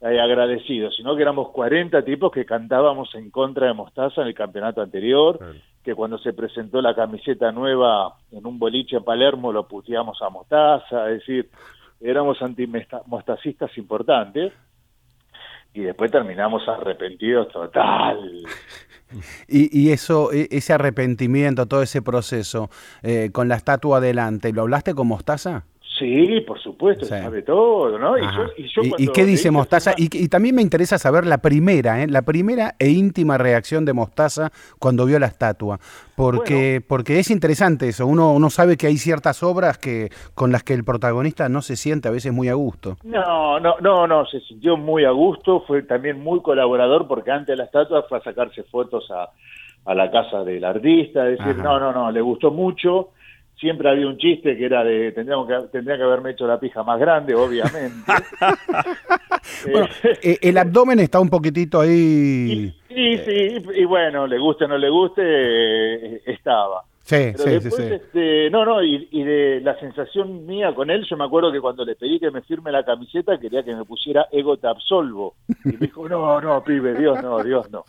eh, agradecidos, sino que éramos 40 tipos que cantábamos en contra de Mostaza en el campeonato anterior, que cuando se presentó la camiseta nueva en un boliche en Palermo lo puteamos a Mostaza, es decir, éramos anti-mostacistas importantes y después terminamos arrepentidos total. Y, eso, e, ese arrepentimiento, todo ese proceso, eh, con la estatua adelante, ¿lo hablaste con Mostaza? Sí, por supuesto, sabe todo, ¿no? Y, qué dice Mostaza? Y, también me interesa saber la primera, ¿eh? la primera e íntima reacción de Mostaza cuando vio la estatua, porque, porque es interesante eso, uno, uno sabe que hay ciertas obras que con las que el protagonista no se siente a veces muy a gusto. No, no, no, no, se sintió muy a gusto, fue también muy colaborador porque antes de la estatua fue a sacarse fotos a, a la casa del artista, es decir, no, no, no, le gustó mucho siempre había un chiste que era de tendríamos que tendría que haberme hecho la pija más grande, obviamente. bueno, eh, el abdomen está un poquitito ahí. Sí, sí, y, bueno, le guste o no le guste, eh, estaba. Sí, sí, sí, este, no, no, y, de la sensación mía con él, yo me acuerdo que cuando le pedí que me firme la camiseta, quería que me pusiera ego te absolvo. Y me dijo, no, no, pibe, Dios no, Dios no.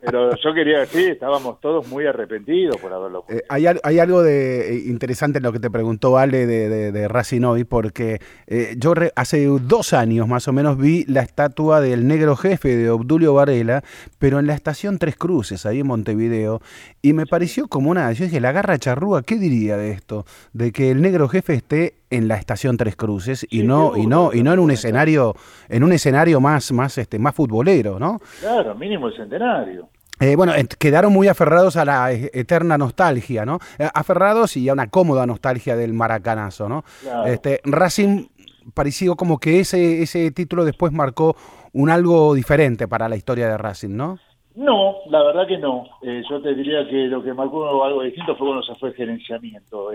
Pero yo quería decir, estábamos todos muy arrepentidos por haberlo eh, hay, hay, algo de eh, interesante en lo que te preguntó Ale de, de, Racing hoy, porque eh, yo hace dos años más o menos vi la estatua del negro jefe de Obdulio Varela, pero en la estación Tres Cruces, ahí en Montevideo, y me pareció como una... Yo dije, la garra charrúa, ¿qué diría de esto? De que el negro jefe esté en la estación Tres Cruces y no y no y no en un escenario en un escenario más más este más futbolero, ¿no? Claro, mínimo el centenario. Eh, bueno, quedaron muy aferrados a la e, eterna nostalgia, ¿no? Eh, aferrados y a una cómoda nostalgia del maracanazo, ¿no? Este, Racing pareció como que ese, ese título después marcó un algo diferente para la historia de Racing, ¿no? No, la verdad que no. Eh, yo te diría que lo que marcó algo distinto fue cuando se fue el gerenciamiento.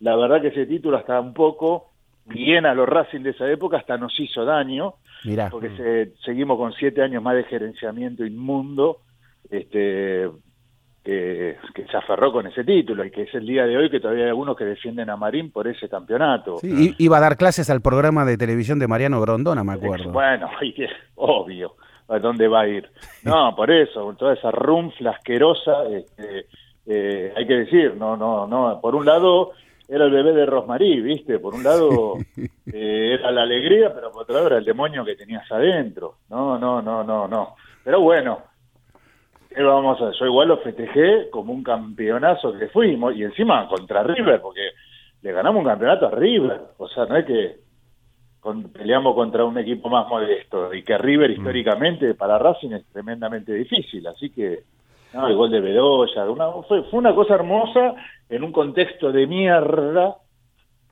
la verdad que ese título hasta un poco, bien a los Racing de esa época, hasta nos hizo daño porque se, seguimos con siete años más de gerenciamiento inmundo, este, que, se aferró con ese título y que es el día de hoy que todavía hay algunos que defienden a Marín por ese campeonato. Sí, iba a dar clases al programa de televisión de Mariano Grondona, me acuerdo. Bueno, obvio, ¿a dónde va a ir? No, por eso, toda esa rumfla asquerosa, este, eh, hay que decir, no, no, no, por un lado era el bebé de Rosmarí, ¿viste? Por un lado eh, era la alegría, pero por otro lado era el demonio que tenías adentro. No, no, no, no, no. Pero bueno, vamos a, yo igual lo festejé como un campeonazo que fuimos, y encima contra River, porque le ganamos un campeonato a River. O sea, no es que peleamos contra un equipo más modesto, y que River mm. históricamente para Racing es tremendamente difícil, así que no, el gol de Bedoya, una, fue, fue una cosa hermosa en un contexto de mierda,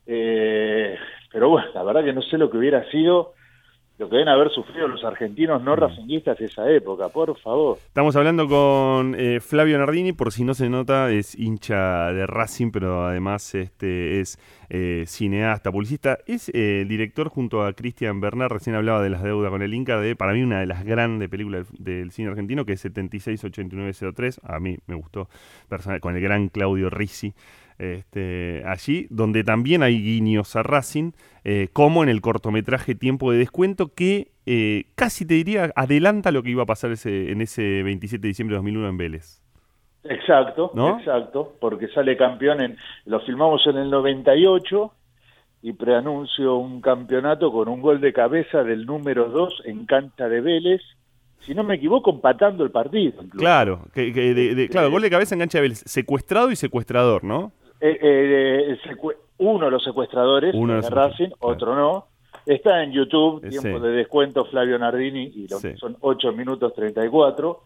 eh, pero bueno, la verdad que no sé lo que hubiera sido lo que deben haber sufrido los argentinos no mm. racinguistas de esa época, por favor. Estamos hablando con eh, Flavio Nardini, por si no se nota, es hincha de Racing, pero además este, es eh, cineasta, publicista. Es eh, director junto a Cristian Bernard, recién hablaba de las deudas con el Inca, de para mí una de las grandes películas del, cine argentino, que es 768903. A mí me gustó, con el gran Claudio Risi este, allí, donde también hay guiños a Racing, eh, como en el cortometraje Tiempo de Descuento, que eh, casi te diría adelanta lo que iba a pasar ese, en ese 27 de diciembre de 2001 en Vélez. Exacto, exacto, porque sale campeón, en, lo filmamos en el 98 y preanuncio un campeonato con un gol de cabeza del número 2 en cancha de Vélez, si no me equivoco, empatando el partido. Claro, que, claro, gol de cabeza en cancha de Vélez, secuestrado y secuestrador, ¿no? Eh, eh, uno de los secuestradores de Racing, otro no. Está en YouTube, tiempo de descuento Flavio Nardini, y son 8 minutos 34.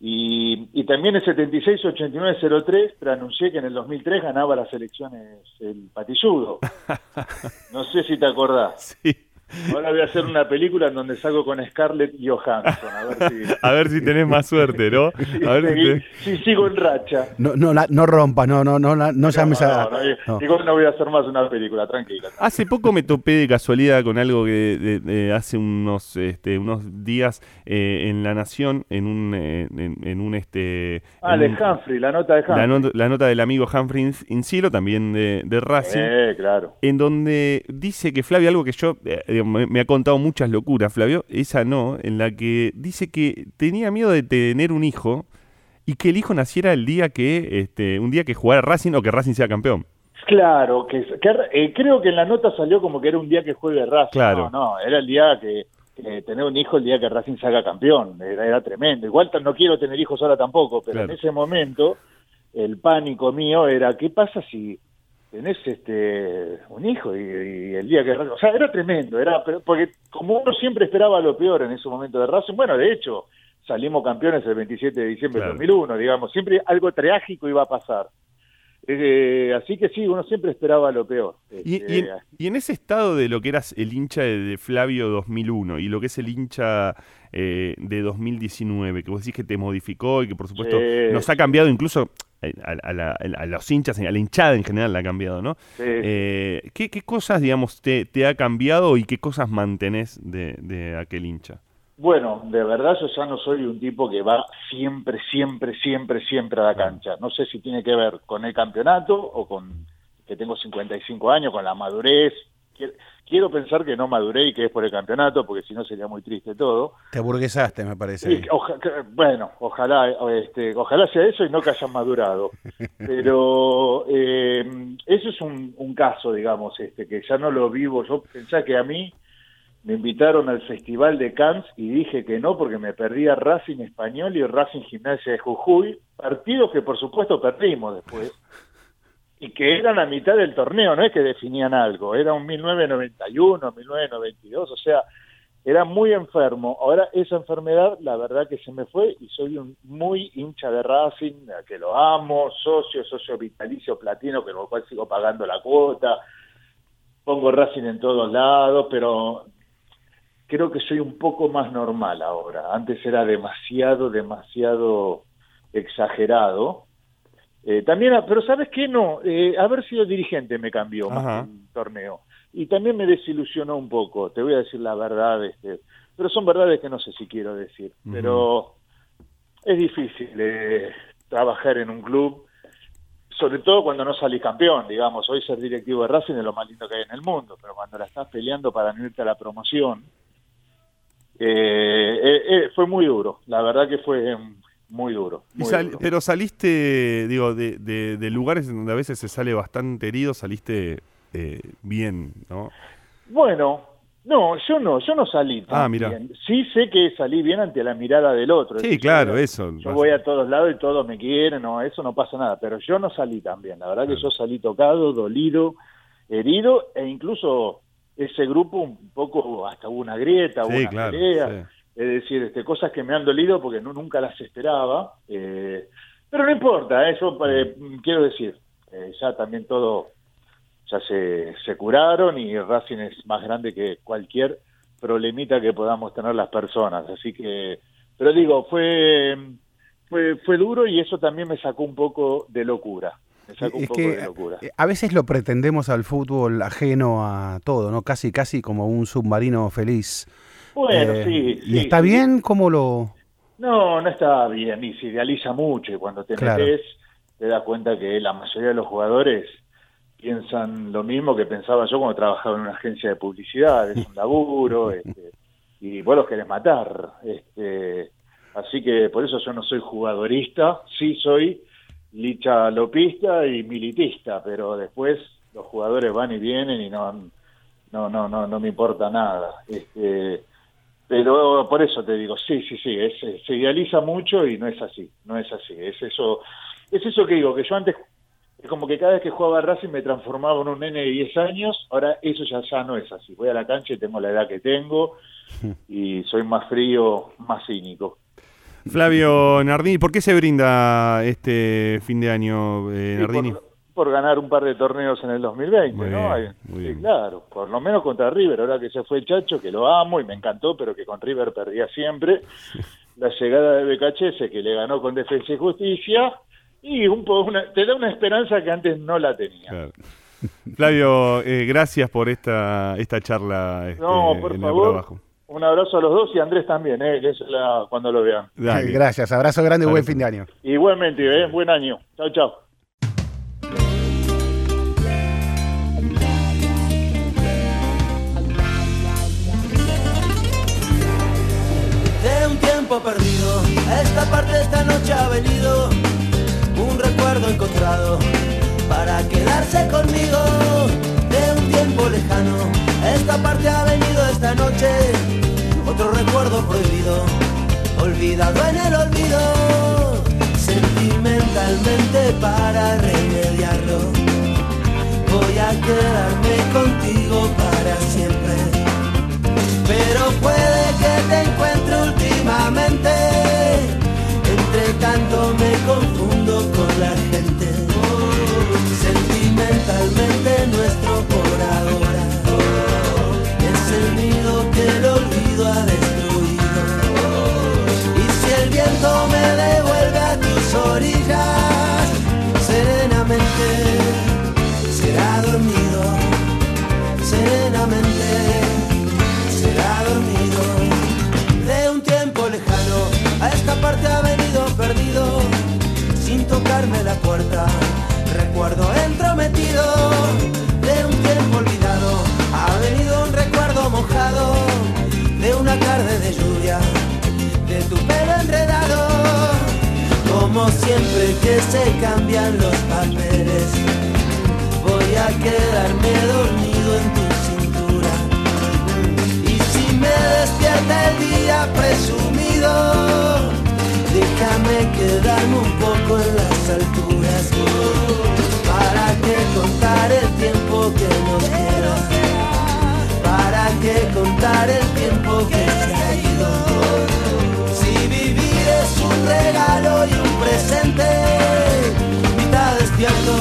Y, y también el 76-89-03 preanuncié que en el 2003 ganaba las elecciones el Patilludo. No sé si te acordás. Sí. Ahora voy a hacer una película en donde salgo con Scarlett Johansson. A ver si, a ver si tenés más suerte, ¿no? A ver si, sigo en racha. No, no, no rompa, no, no, no, no llames a. No, no, voy a hacer más una película, tranquila. Hace poco me topé de casualidad con algo que de, hace unos, este, unos días eh, en La Nación, en un, eh, en, un este. Ah, de Humphrey, la nota de Humphrey. La, nota del amigo Humphrey Insilo, también de, de Racing. Eh, claro. En donde dice que Flavio, algo que yo. Eh, me, ha contado muchas locuras, Flavio, esa no, en la que dice que tenía miedo de tener un hijo y que el hijo naciera el día que, este, un día que jugara Racing o que Racing sea campeón. Claro, que, eh, creo que en la nota salió como que era un día que juegue Racing. Claro. No, no, era el día que, tener un hijo el día que Racing salga campeón. Era, tremendo. Igual no quiero tener hijos ahora tampoco, pero en ese momento el pánico mío era, ¿qué pasa si tenés este un hijo y, el día que o sea era tremendo era porque como uno siempre esperaba lo peor en ese momento de Racing bueno de hecho salimos campeones el 27 de diciembre de 2001 digamos siempre algo trágico iba a pasar eh, así que sí, uno siempre esperaba lo peor. y, este, y, en, ese estado de lo que eras el hincha de, Flavio 2001 y lo que es el hincha eh, de 2019, que vos decís que te modificó y que por supuesto nos ha cambiado incluso eh, a, los hinchas, a la hinchada en general la ha cambiado, ¿no? Eh, ¿qué, cosas, digamos, te, ha cambiado y qué cosas mantenés de, aquel hincha? Bueno, de verdad yo ya no soy un tipo que va siempre, siempre, siempre, siempre a la cancha. No sé si tiene que ver con el campeonato o con que tengo 55 años, con la madurez, quiero pensar que no maduré y que es por el campeonato, porque si no sería muy triste todo. Te aburguesaste, me parece. bueno, ojalá, este, ojalá sea eso y no que hayan madurado. Pero eh, eso es un, un, caso, digamos, este, que ya no lo vivo. Yo pensaba que a mí me invitaron al Festival de Cannes y dije que no porque me perdía Racing Español y Racing Gimnasia de Jujuy, partidos que por supuesto perdimos después y que eran a mitad del torneo, no es que definían algo, era un 1991, 1992, o sea, era muy enfermo. Ahora esa enfermedad, la verdad que se me fue y soy un muy hincha de Racing, que lo amo, socio, socio vitalicio platino, que lo cual sigo pagando la cuota. Pongo Racing en todos lados, pero creo que soy un poco más normal ahora. Antes era demasiado, demasiado exagerado. Eh, también, pero ¿sabes qué? No, eh, haber sido dirigente me cambió más el torneo. Y también me desilusionó un poco, te voy a decir la verdad, este, pero son verdades que no sé si quiero decir. Pero es difícil eh, trabajar en un club, sobre todo cuando no salís campeón, digamos. Hoy ser directivo de Racing es lo más lindo que hay en el mundo, pero cuando la estás peleando para no irte a la promoción, eh, eh, eh, fue muy duro, la verdad que fue muy duro. Pero saliste, digo, de, de, lugares donde a veces se sale bastante herido, saliste bien, ¿no? Bueno, no, yo no, yo no salí ah, mira. bien. Sí sé que salí bien ante la mirada del otro. Sí, claro, eso. Yo voy a todos lados y todos me quieren, no, eso no pasa nada, pero yo no salí tan bien. La verdad que yo salí tocado, dolido, herido e incluso ese grupo un poco hasta hubo una grieta, hubo una pelea, es decir, este, cosas que me han dolido porque no, nunca las esperaba, eh, pero no importa, eso eh, quiero decir, eh, ya también todo, ya se, se curaron y Racing es más grande que cualquier problemita que podamos tener las personas, así que, pero digo, fue, fue, fue duro y eso también me sacó un poco de locura es que eh, A veces lo pretendemos al fútbol ajeno a todo, ¿no? Casi, casi como un submarino feliz. Bueno, eh, sí. ¿Y está bien? ¿Cómo lo...? No, no está bien, y se idealiza mucho, y cuando te metes te das cuenta que la mayoría de los jugadores piensan lo mismo que pensaba yo cuando trabajaba en una agencia de publicidad, es un laburo, este, y vos los querés matar. Este, así que por eso yo no soy jugadorista, sí soy licha lopista y militista, pero después los jugadores van y vienen y no no no no, no me importa nada. Este, pero por eso te digo, sí, sí, sí, se idealiza mucho y no es así, no es así. Es eso, es eso que digo, que yo antes como que cada vez que jugaba Racing me transformaba en un nene de 10 años, ahora eso ya, ya no es así. Voy a la cancha y tengo la edad que tengo y soy más frío, más cínico. Flavio Nardini, ¿por qué se brinda este fin de año, eh, Nardini? Por, ganar un par de torneos en el 2020, ¿no? sí, claro, por lo menos contra River, ahora que se fue el Chacho, que lo amo y me encantó, pero que con River perdía siempre. La llegada de BKHS, que le ganó con Defensa y Justicia, y un poco te da una esperanza que antes no la tenía. Flavio, eh, gracias por esta, esta charla este, no, por favor. Un abrazo a los dos y a Andrés también, eh, cuando lo vean. Gracias, abrazo grande y buen fin de año. Igualmente, eh, buen año. Chao, chao. Para quedarse conmigo. De un tiempo lejano, esta parte ha venido esta noche otro recuerdo prohibido, olvidado en el olvido, sentimentalmente para remediarlo. Voy a quedarme contigo cerrarme la puerta. Recuerdo entrometido de un tiempo olvidado. Ha venido un recuerdo mojado de una tarde de lluvia, de tu pelo enredado. Como siempre que se cambian los papeles, voy a quedarme dormido en tu cintura. Y si me despierta el día presumido, déjame quedarme un poco en las alturas. Para que contar el tiempo que nos queda. Para que contar el tiempo que se ha ido un regalo y un presente, mitad despierto,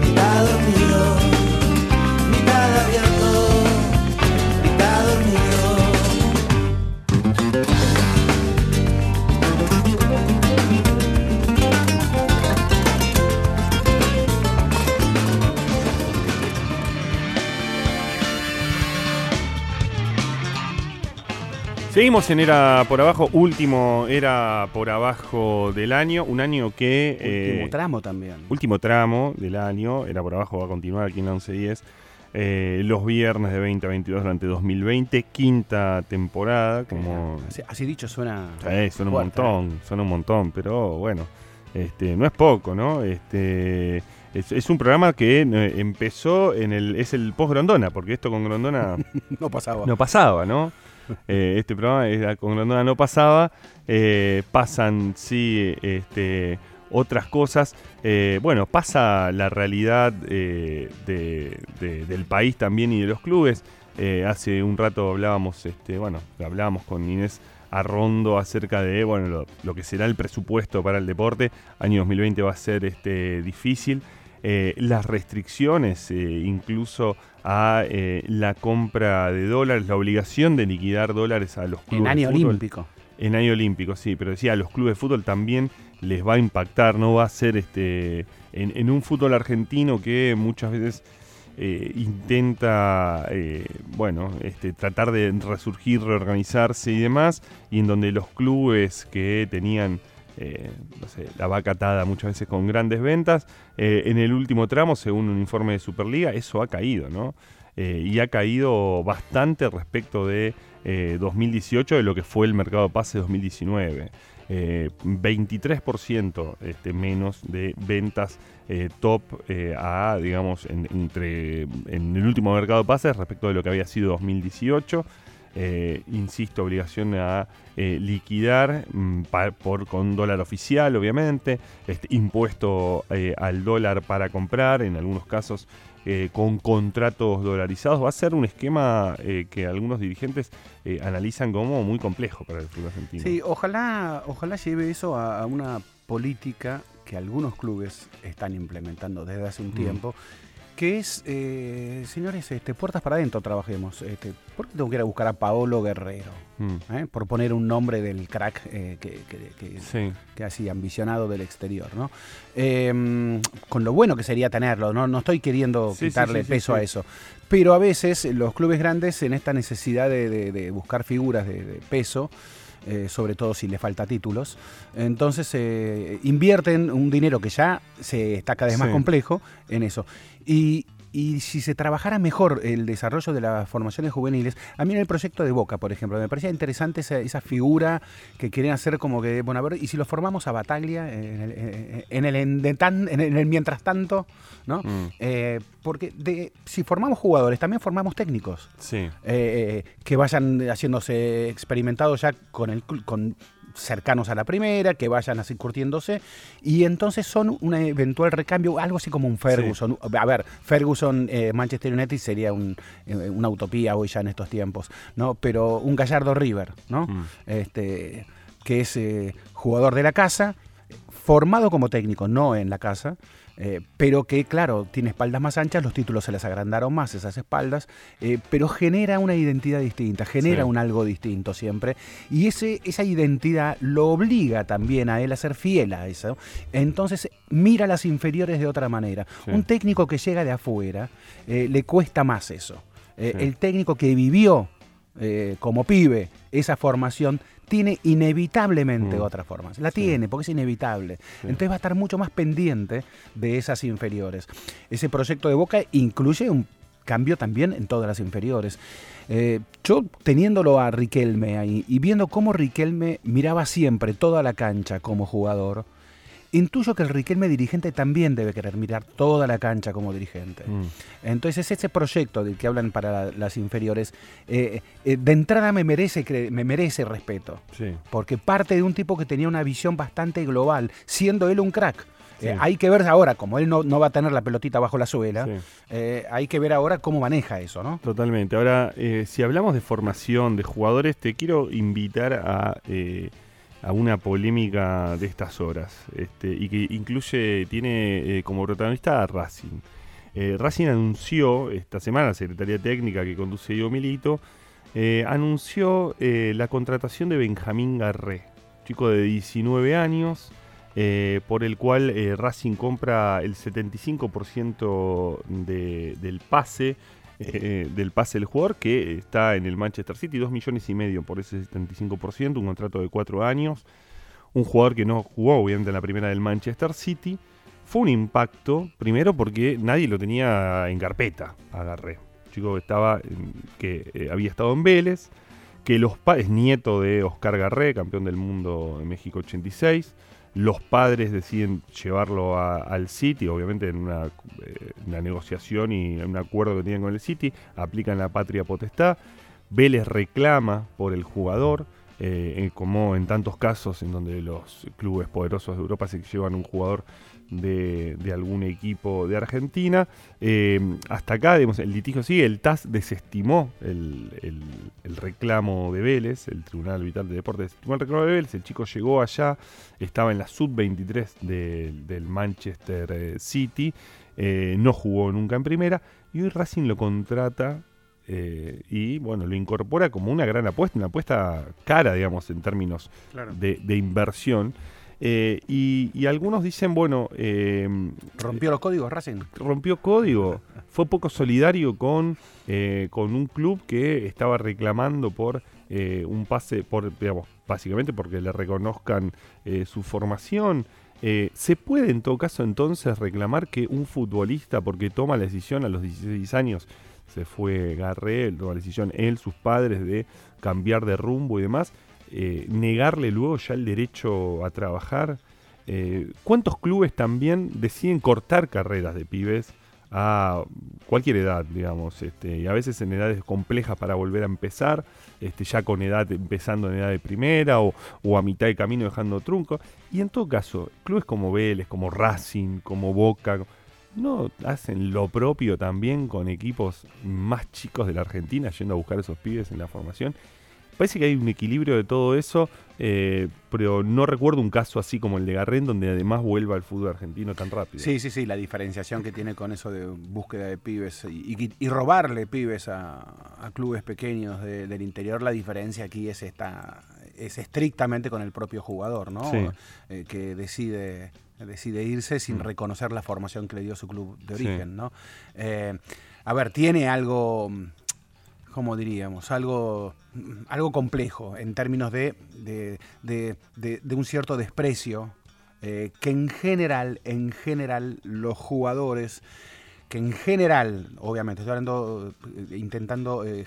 mitad dormido, Seguimos en Era por Abajo, último Era por Abajo del año, un año que... Último eh, tramo también. Último tramo del año, Era por Abajo va a continuar aquí en la 1110. Eh, los viernes de 2022 durante 2020, quinta temporada, como... Así, dicho suena... Sí, suena un montón, ¿eh? suena un montón, pero bueno, este, no es poco, ¿no? Este... Es, un programa que empezó en el. es el post Grondona, porque esto con Grondona. no pasaba. No pasaba, ¿no? Eh, este programa con Grondona no pasaba. Eh, pasan, sí, este, otras cosas. Eh, bueno, pasa la realidad del país también y de los clubes. hace un rato hablábamos, este, bueno, hablábamos con Inés Arrondo acerca de bueno, lo, que será el presupuesto para el deporte. Año 2020 va a ser este, difícil. Las restricciones, incluso a eh, la compra de dólares, la obligación de liquidar dólares a los clubes. En año olímpico. En año olímpico, sí, pero decía, a los clubes de fútbol también les va a impactar, no va a ser este en, un fútbol argentino que muchas veces eh, intenta, eh, bueno, este, tratar de resurgir, reorganizarse y demás, y en donde los clubes que tenían eh, la vaca atada muchas veces con grandes ventas. Eh, en el último tramo, según un informe de Superliga, eso ha caído, ¿no? Eh, y ha caído bastante respecto de 2018, de lo que fue el mercado de pase 2019. 23% este, menos de ventas top a, digamos, entre, en el último mercado de respecto de lo que había sido 2018. Eh, insisto, obligación a eh, liquidar mm, por, con dólar oficial, obviamente, este, impuesto eh, al dólar para comprar, en algunos casos con contratos dolarizados. Va a ser un esquema que algunos dirigentes analizan como muy complejo para el fútbol argentino. Sí, ojalá, ojalá lleve eso a, una política que algunos clubes están implementando desde hace un mm. tiempo que es, eh, señores, este, puertas para adentro trabajemos. Este, ¿Por qué tengo que ir a buscar a Paolo Guerrero? Mm. ¿Eh? Por poner un nombre del crack eh, que, que, que, así ambicionado del exterior, ¿no? Em, con lo bueno que sería tenerlo, no, no estoy queriendo quitarle peso a eso. Pero a veces los clubes grandes en esta necesidad de, buscar figuras de, peso, sobre todo si le falta títulos. Entonces invierten un dinero que ya se está cada vez más complejo en eso. Y, si se trabajara mejor el desarrollo de las formaciones juveniles, a mí en el proyecto de Boca, por ejemplo, me parecía interesante esa, figura que quieren hacer como que, bueno, a ver, y si lo formamos a Bataglia en el, en el, en el, mientras tanto, ¿no? Mm. Eh, porque de, si formamos jugadores, también formamos técnicos. Sí. Eh, eh, que vayan haciéndose experimentados ya con el con cercanos a la primera, que vayan así curtiéndose, y entonces son un eventual recambio, algo así como un Ferguson. A ver, Ferguson, eh, Manchester United sería eh, una utopía hoy ya en estos tiempos, ¿no? Pero un Gallardo River, ¿no? Mm. Este, que es eh, jugador de la casa, formado como técnico, no en la casa, eh, pero que claro, tiene espaldas más anchas, los títulos se les agrandaron más esas espaldas, eh, pero genera una identidad distinta, genera un algo distinto siempre, y ese, esa identidad lo obliga también a él a ser fiel a eso. Entonces mira las inferiores de otra manera. Un técnico que llega de afuera eh, le cuesta más eso. El técnico que vivió como pibe esa formación tiene inevitablemente mm. otras formas. La tiene, porque es inevitable. Entonces va a estar mucho más pendiente de esas inferiores. Ese proyecto de Boca incluye un cambio también en todas las inferiores. Eh, yo teniéndolo a Riquelme ahí y viendo cómo Riquelme miraba siempre toda la cancha como jugador, intuyo que el Riquelme dirigente también debe querer mirar toda la cancha como dirigente. Mm. Entonces ese proyecto del que hablan para las inferiores, eh, eh, de entrada me merece, me merece respeto, porque parte de un tipo que tenía una visión bastante global, siendo él un crack. Eh, hay que ver ahora, como él no, va a tener la pelotita bajo la suela, hay que ver ahora cómo maneja eso, ¿no? Totalmente. Ahora, si hablamos de formación de jugadores, te quiero invitar a a una polémica de estas horas este, y que incluye, tiene eh, como protagonista a Racing. Eh, Racing anunció esta semana, la Secretaría Técnica que conduce Diego Milito, eh, anunció la contratación de Benjamín Garré, chico de 19 años, por el cual Racing compra el 75% del pase eh, del pase del jugador, que está en el Manchester City, 2 millones y medio por ese 75%, un contrato de 4 años. Un jugador que no jugó, obviamente, en la primera del Manchester City. Fue un impacto, primero porque nadie lo tenía en carpeta, agarré. Chico que estaba, que eh, había estado en Vélez, que los es nieto de Oscar Garré, campeón del mundo en México 86 los padres deciden llevarlo al City, obviamente en una, eh, negociación y un acuerdo que tienen con el City, aplican la patria potestad. Vélez reclama por el jugador, eh, como en tantos casos en donde los clubes poderosos de Europa se llevan un jugador de, algún equipo de Argentina. Eh, hasta acá, digamos, el litigio sigue. El TAS desestimó el, reclamo de Vélez, el Tribunal Vital de Deportes desestimó el reclamo de Vélez. El chico llegó allá, estaba en la sub-23 del Manchester eh, City, eh, no jugó nunca en primera y hoy Racing lo contrata y bueno, lo incorpora como una gran apuesta, una apuesta cara, digamos, en términos de, de, inversión. Eh, y, algunos dicen, bueno... Eh, ¿Rompió los códigos Racing? Rompió código. Fue poco solidario con, eh, con un club que estaba reclamando por un pase, por digamos, básicamente porque le reconozcan su formación. ¿Se puede en todo caso entonces reclamar que un futbolista, porque toma la decisión a los 16 años, se fue Garré, toma la decisión él, sus padres, de cambiar de rumbo y demás, eh, negarle luego ya el derecho a trabajar. Eh, ¿Cuántos clubes también deciden cortar carreras de pibes a cualquier edad, digamos, este, y a veces en edades complejas para volver a empezar, este, ya con edad empezando en edad de primera o, a mitad de camino dejando trunco? Y en todo caso, clubes como Vélez, como Racing, como Boca, ¿no hacen lo propio también con equipos más chicos de la Argentina yendo a buscar esos pibes en la formación? Parece que hay un equilibrio de todo eso, eh, pero no recuerdo un caso así como el de Garren, donde además vuelva al fútbol argentino tan rápido. Sí, sí, sí, la diferenciación que tiene con eso de búsqueda de pibes y, robarle pibes a, clubes pequeños del interior, la diferencia aquí es esta es estrictamente con el propio jugador, ¿no? Eh, que decide decide irse sin mm. reconocer la formación que le dio su club de origen, ¿no? Eh, a ver, tiene algo como diríamos, algo, algo complejo en términos de, de, un cierto desprecio eh, que en general, en general, los jugadores que en general, obviamente, estoy hablando, eh, intentando, eh,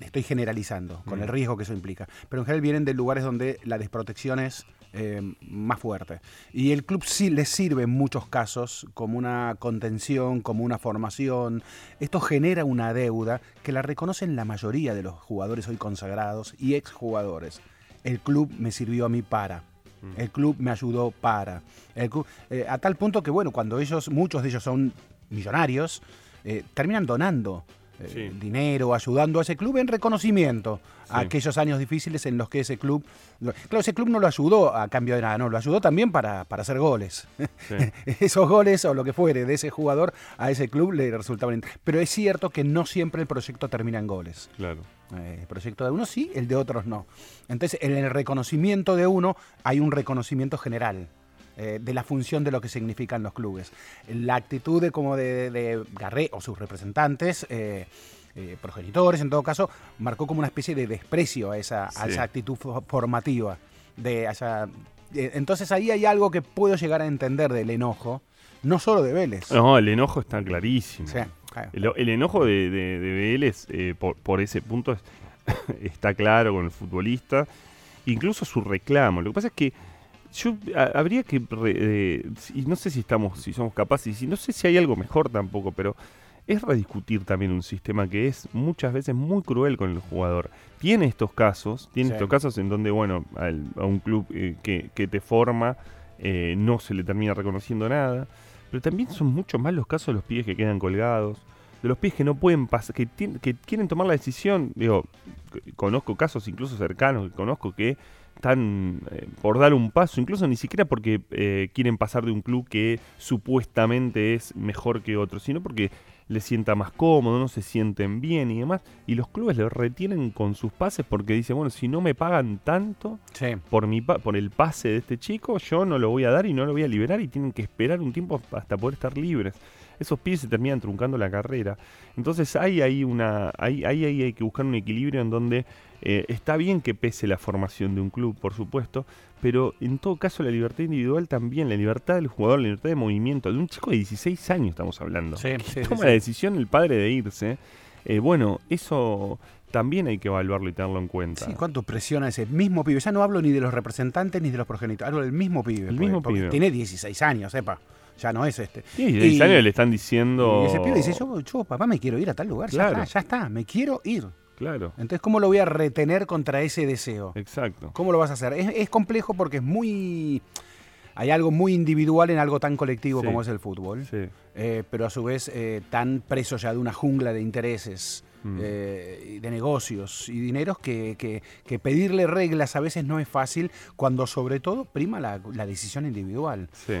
estoy generalizando, con el mm. riesgo que eso implica, pero en general vienen de lugares donde la desprotección es eh, más fuerte. Y el club sí les sirve en muchos casos como una contención, como una formación. Esto genera una deuda que la reconocen la mayoría de los jugadores hoy consagrados y exjugadores. El club me sirvió a mí para. Mm. El club me ayudó para. El a tal punto que, bueno, cuando ellos, muchos de ellos son millonarios, eh, terminan donando eh, dinero, ayudando a ese club en reconocimiento a aquellos años difíciles en los que ese club, claro, ese club no lo ayudó a cambio de nada, no, lo ayudó también para, para hacer goles. Esos goles o lo que fuere de ese jugador a ese club le resultaban. Pero es cierto que no siempre el proyecto termina en goles. Claro. Eh, el proyecto de uno sí, el de otros no. Entonces, en el reconocimiento de uno hay un reconocimiento general. Eh, de la función de lo que significan los clubes. La actitud de como de, de Garré o sus representantes, eh, eh, progenitores en todo caso, marcó como una especie de desprecio a esa, esa actitud formativa. De, entonces ahí hay algo que puedo llegar a entender del enojo, no solo de Vélez. No, el enojo está clarísimo. el, enojo de, Vélez por, por, ese punto está claro con el futbolista, incluso su reclamo. Lo que pasa es que yo habría que y no sé si estamos si somos capaces y no sé si hay algo mejor tampoco pero es rediscutir también un sistema que es muchas veces muy cruel con el jugador. Tiene estos casos, tiene estos casos en donde, bueno, a un club eh, que, que, te forma eh, no se le termina reconociendo nada, pero también son mucho más los casos de los pibes que quedan colgados, de los pibes que no pueden pasar, que, que quieren tomar la decisión, digo, conozco casos incluso cercanos, conozco que están eh, por dar un paso, incluso ni siquiera porque quieren pasar de un club que supuestamente es mejor que otro, sino porque le sienta más cómodo, no se sienten bien y demás. Y los clubes lo retienen con sus pases porque dicen, bueno, si no me pagan tanto por, mi por el pase de este chico, yo no lo voy a dar y no lo voy a liberar y tienen que esperar un tiempo hasta poder estar libres. Esos pies se terminan truncando la carrera. Entonces hay ahí una. Hay, hay, hay que buscar un equilibrio en donde eh, está bien que pese la formación de un club, por supuesto, pero en todo caso la libertad individual también, la libertad del jugador, la libertad de movimiento, de un chico de 16 años estamos hablando, sí, toma la decisión el padre de irse, eh, bueno, eso también hay que evaluarlo y tenerlo en cuenta. Sí, cuánto presiona ese mismo pibe. Ya no hablo ni de los representantes ni de los progenitores, hablo del mismo pibe. El mismo pibe. Tiene 16 años, sepa. Ya no es este. Sí, 16 años le están diciendo. Y ese pibe dice: yo, yo, papá, me quiero ir a tal lugar. Claro. Ya está, ya está, me quiero ir. Claro. Entonces, ¿cómo lo voy a retener contra ese deseo? Exacto. ¿Cómo lo vas a hacer? Es, complejo porque es muy... Hay algo muy individual en algo tan colectivo como es el fútbol, sí. Eh, pero a su vez eh, tan preso ya de una jungla de intereses, mm. eh, de negocios y dineros que, que, pedirle reglas a veces no es fácil cuando sobre todo prima la, decisión individual. Sí.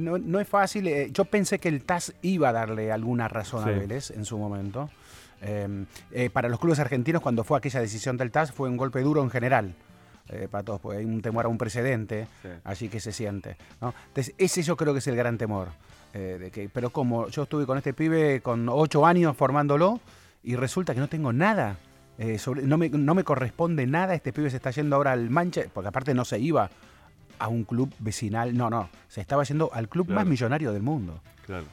No, no, es fácil. yo pensé que el TAS iba a darle alguna razón a Vélez en su momento. Em, eh, para los clubes argentinos, cuando fue aquella decisión del TAS, fue un golpe duro en general. Eh, para todos, porque hay un temor a un precedente, así que se siente. Entonces, ese yo creo que es el gran temor. Eh, de que, pero como yo estuve con este pibe con ocho años formándolo y resulta que no tengo nada. sobre, no, me, no me corresponde nada, este pibe se está yendo ahora al Manchester, porque aparte no se iba a un club vecinal, no, no, se estaba yendo al club más millonario del mundo.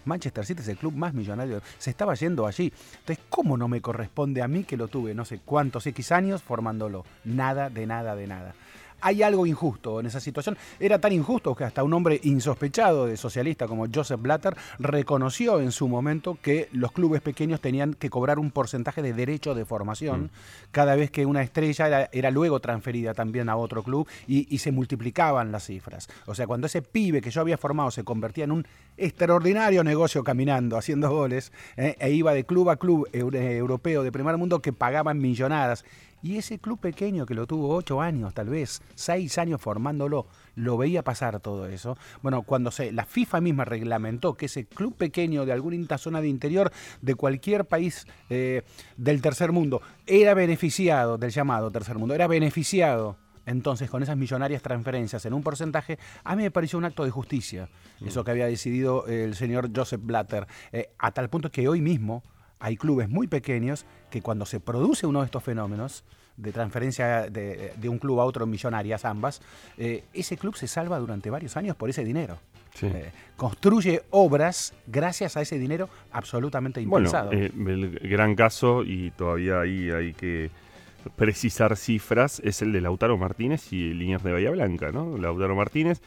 Manchester City es el club más millonario. Se estaba yendo allí. Entonces, ¿cómo no me corresponde a mí que lo tuve no sé cuántos X años formándolo? Nada, de nada, de nada hay algo injusto en esa situación. Era tan injusto que hasta un hombre insospechado de socialista como Joseph Blatter reconoció en su momento que los clubes pequeños tenían que cobrar un porcentaje de derecho de formación mm. cada vez que una estrella era, luego transferida también a otro club y, se multiplicaban las cifras. O sea, cuando ese pibe que yo había formado se convertía en un extraordinario negocio caminando, haciendo goles, eh, e iba de club a club europeo de primer mundo que pagaban millonadas y ese club pequeño que lo tuvo ocho años, tal vez, seis años formándolo, lo veía pasar todo eso. Bueno, cuando se, la FIFA misma reglamentó que ese club pequeño de alguna zona de interior de cualquier país eh, del tercer mundo era beneficiado del llamado tercer mundo, era beneficiado entonces con esas millonarias transferencias en un porcentaje, a mí me pareció un acto de justicia, eso que había decidido el señor Joseph Blatter, eh, a tal punto que hoy mismo hay clubes muy pequeños que cuando se produce uno de estos fenómenos, de transferencia de, un club a otro millonarias ambas, eh, ese club se salva durante varios años por ese dinero. Eh, construye obras gracias a ese dinero absolutamente impensado. Bueno, eh, el gran caso, y todavía ahí hay que precisar cifras, es el de Lautaro Martínez y Liniers de Bahía Blanca, ¿no? Lautaro Martínez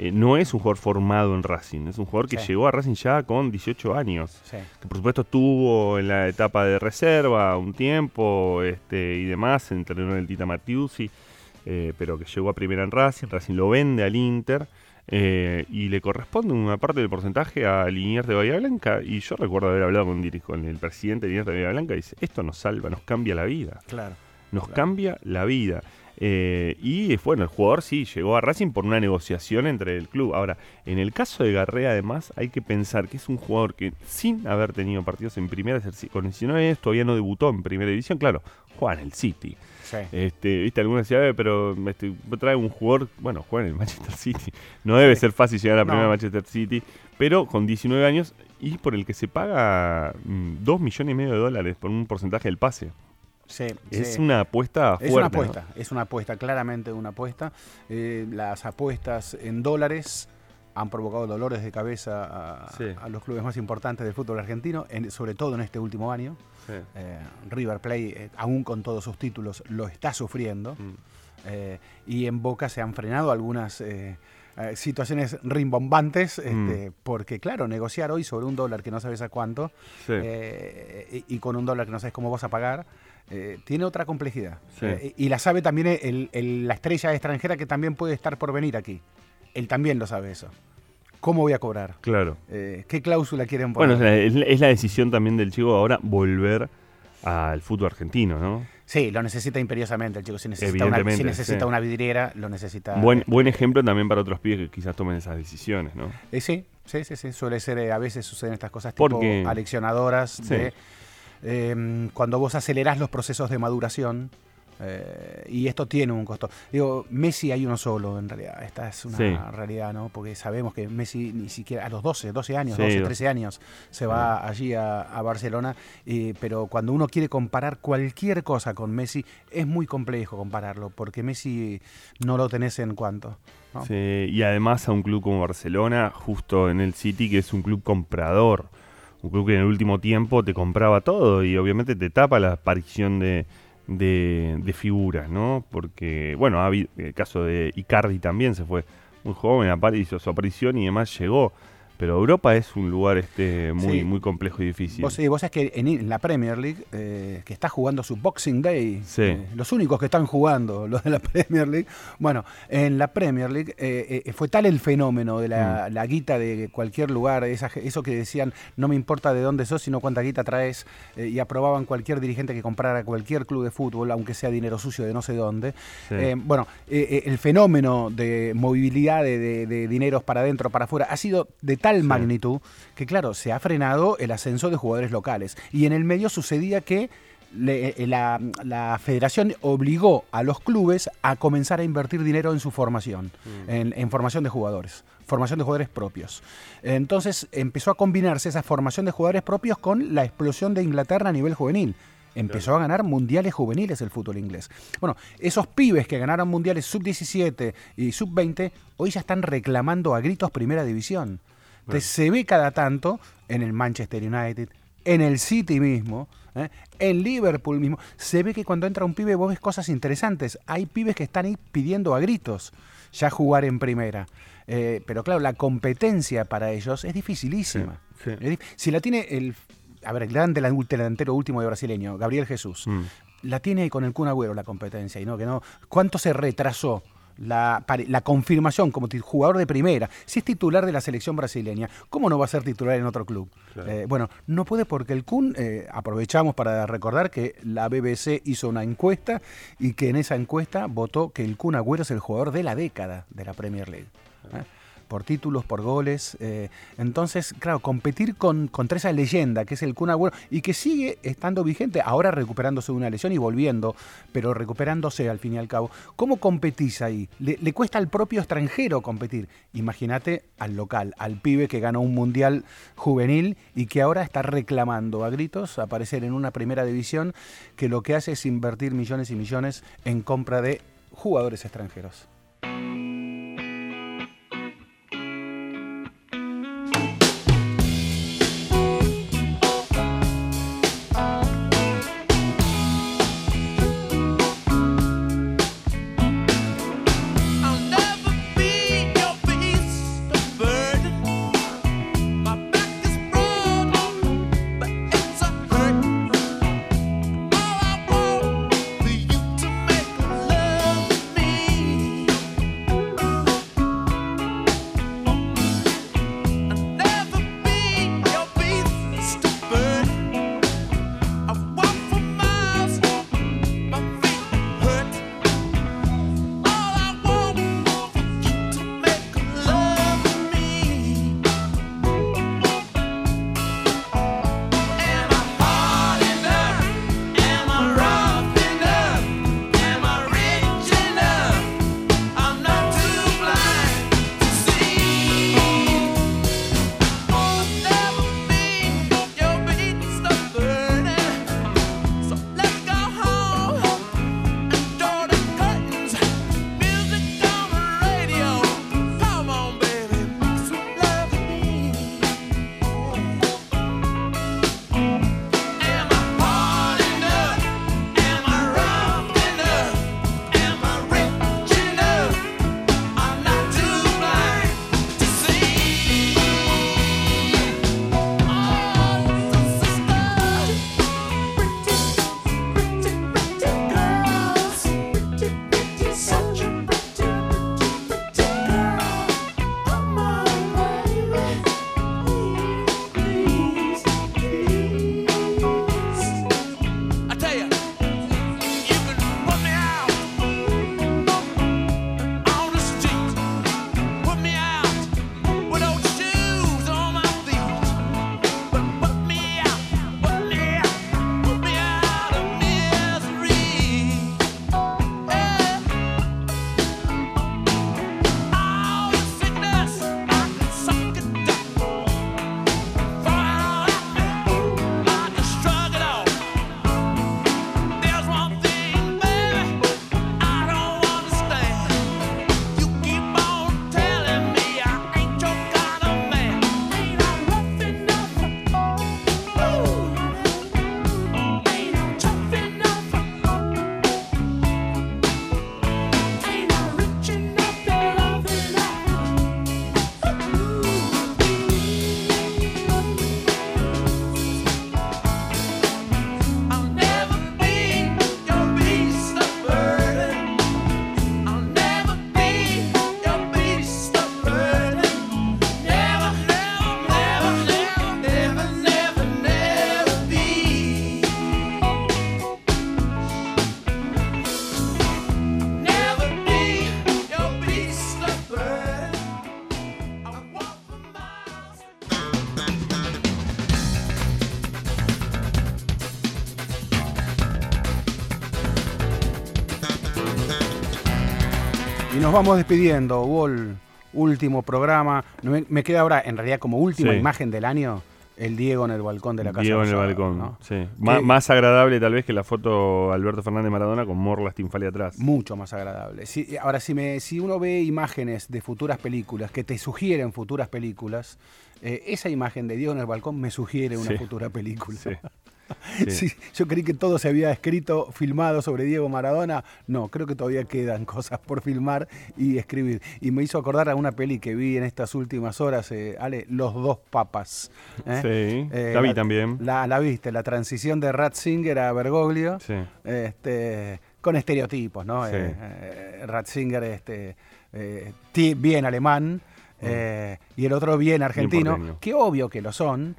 eh, no es un jugador formado en Racing, es un jugador que llegó a Racing ya con 18 años. Que por supuesto estuvo en la etapa de reserva un tiempo este, y demás, entrenó en el Tita Matiusi, eh, pero que llegó a primera en Racing, Racing lo vende al Inter. Eh, y le corresponde una parte del porcentaje a Liniers de Bahía Blanca. Y yo recuerdo haber hablado con, con el presidente de Liniers de Bahía Blanca y dice: Esto nos salva, nos cambia la vida. Claro. Nos cambia la vida. Eh, y bueno, el jugador sí llegó a Racing por una negociación entre el club. Ahora, en el caso de Garrea, además, hay que pensar que es un jugador que, sin haber tenido partidos en primera, con 19 años, todavía no debutó en primera división. Claro, juega en el City. Este, Viste, algunos decían, pero este, trae un jugador, bueno, juega en el Manchester City. No debe ser fácil llegar a la primera Manchester City, pero con 19 años y por el que se paga 2 mm, millones y medio de dólares por un porcentaje del pase es una apuesta fuerte. Es una apuesta, es una apuesta, claramente una apuesta. Eh, las apuestas en dólares han provocado dolores de cabeza a, los clubes más importantes del fútbol argentino, sobre todo en este último año. Eh, River Plate, eh, aún con todos sus títulos, lo está sufriendo. Mm. y en Boca se han frenado algunas situaciones rimbombantes, mm. este, porque claro, negociar hoy sobre un dólar que no sabes a cuánto y, con un dólar que no sabes cómo vas a pagar, tiene otra complejidad. y la sabe también la estrella extranjera que también puede estar por venir aquí. Él también lo sabe eso. ¿Cómo voy a cobrar? Claro. Eh, ¿Qué cláusula quieren poner? Bueno, es la, decisión también del chico ahora volver al fútbol argentino, ¿no? Sí, lo necesita imperiosamente el chico. Si necesita, una, si necesita una vidriera, lo necesita. Buen, buen ejemplo también para otros pibes que quizás tomen esas decisiones, ¿no? Eh, sí, sí, sí, sí. Suele ser, eh, a veces suceden estas cosas tipo Porque... aleccionadoras de em, cuando vos acelerás los procesos de maduración eh, y esto tiene un costo. Digo, Messi hay uno solo en realidad. Esta es una realidad, ¿no? Porque sabemos que Messi ni siquiera a los 12, 12 años, 12, 13 años se va allí a, Barcelona. pero cuando uno quiere comparar cualquier cosa con Messi, es muy complejo compararlo, porque Messi no lo tenés en cuanto. y además a un club como Barcelona, justo en el City, que es un club comprador. Un club que en el último tiempo te compraba todo y obviamente te tapa la aparición de de, de figuras, ¿no? Porque, bueno, ha habido, el caso de Icardi también se fue muy joven, apareció su aparición y además llegó pero Europa es un lugar este muy muy complejo y difícil. Vos, vos sabés que en, la Premier League, eh, que está jugando su Boxing Day, eh, los únicos que están jugando, los de la Premier League, bueno, en la Premier League eh, fue tal el fenómeno de mm. la, guita de cualquier lugar, eso que decían, no me importa de dónde sos, sino cuánta guita traes, y aprobaban cualquier dirigente que comprara cualquier club de fútbol, aunque sea dinero sucio de no sé dónde. bueno, el fenómeno de movilidad de, de dineros para adentro, para afuera, ha sido de tal magnitud que, claro, se ha frenado el ascenso de jugadores locales. Y en el medio sucedía que eh, la, federación obligó a los clubes a comenzar a invertir dinero en su formación, mm. en, formación de jugadores, formación de jugadores propios. Entonces empezó a combinarse esa formación de jugadores propios con la explosión de Inglaterra a nivel juvenil. Empezó a ganar mundiales juveniles el fútbol inglés. Bueno, esos pibes que ganaron mundiales sub-17 y sub-20 hoy ya están reclamando a gritos primera división se ve cada tanto en el Manchester United, en el City mismo, ¿eh? en Liverpool mismo. Se ve que cuando entra un pibe vos ves cosas interesantes. Hay pibes que están ahí pidiendo a gritos ya jugar en primera. Eh, pero claro, la competencia para ellos es dificilísima. si la tiene el, a ver, el gran delantero último de brasileño, Gabriel Jesús, mm. la tiene con el Kun Agüero la competencia, y no que no. ¿Cuánto se retrasó? La, confirmación como jugador de primera, si es titular de la selección brasileña, ¿cómo no va a ser titular en otro club? Eh, bueno, no puede porque el Kun, eh, aprovechamos para recordar que la BBC hizo una encuesta y que en esa encuesta votó que el Kun Agüero es el jugador de la década de la Premier League. ¿eh? Por títulos, por goles. Eh, entonces, claro, competir con, contra esa leyenda que es el Kun Agüero y que sigue estando vigente, ahora recuperándose de una lesión y volviendo, pero recuperándose al fin y al cabo. ¿Cómo competís ahí? Le, cuesta al propio extranjero competir. Imagínate al local, al pibe que ganó un mundial juvenil y que ahora está reclamando a gritos aparecer en una primera división que lo que hace es invertir millones y millones en compra de jugadores extranjeros. Nos vamos despidiendo, Wall. Último programa. Me, queda ahora, en realidad, como última imagen del año, el Diego en el balcón de la casa. Diego en el balcón, sí. más agradable tal vez que la foto Alberto Fernández Maradona con Morla Stinfali atrás. Mucho más agradable. ahora, si, me, si uno ve imágenes de futuras películas que te sugieren futuras películas, eh, esa imagen de Diego en el balcón me sugiere una futura película. Sí. yo creí que todo se había escrito, filmado sobre Diego Maradona. No, creo que todavía quedan cosas por filmar y escribir. Y me hizo acordar a una peli que vi en estas últimas horas, eh, Ale, Los dos papas. ¿eh? Sí, eh, la vi también. La, viste, la transición de Ratzinger a Bergoglio. Este, con estereotipos, ¿no? Ratzinger este, bien alemán. Mm. y el otro bien argentino, que obvio que lo son,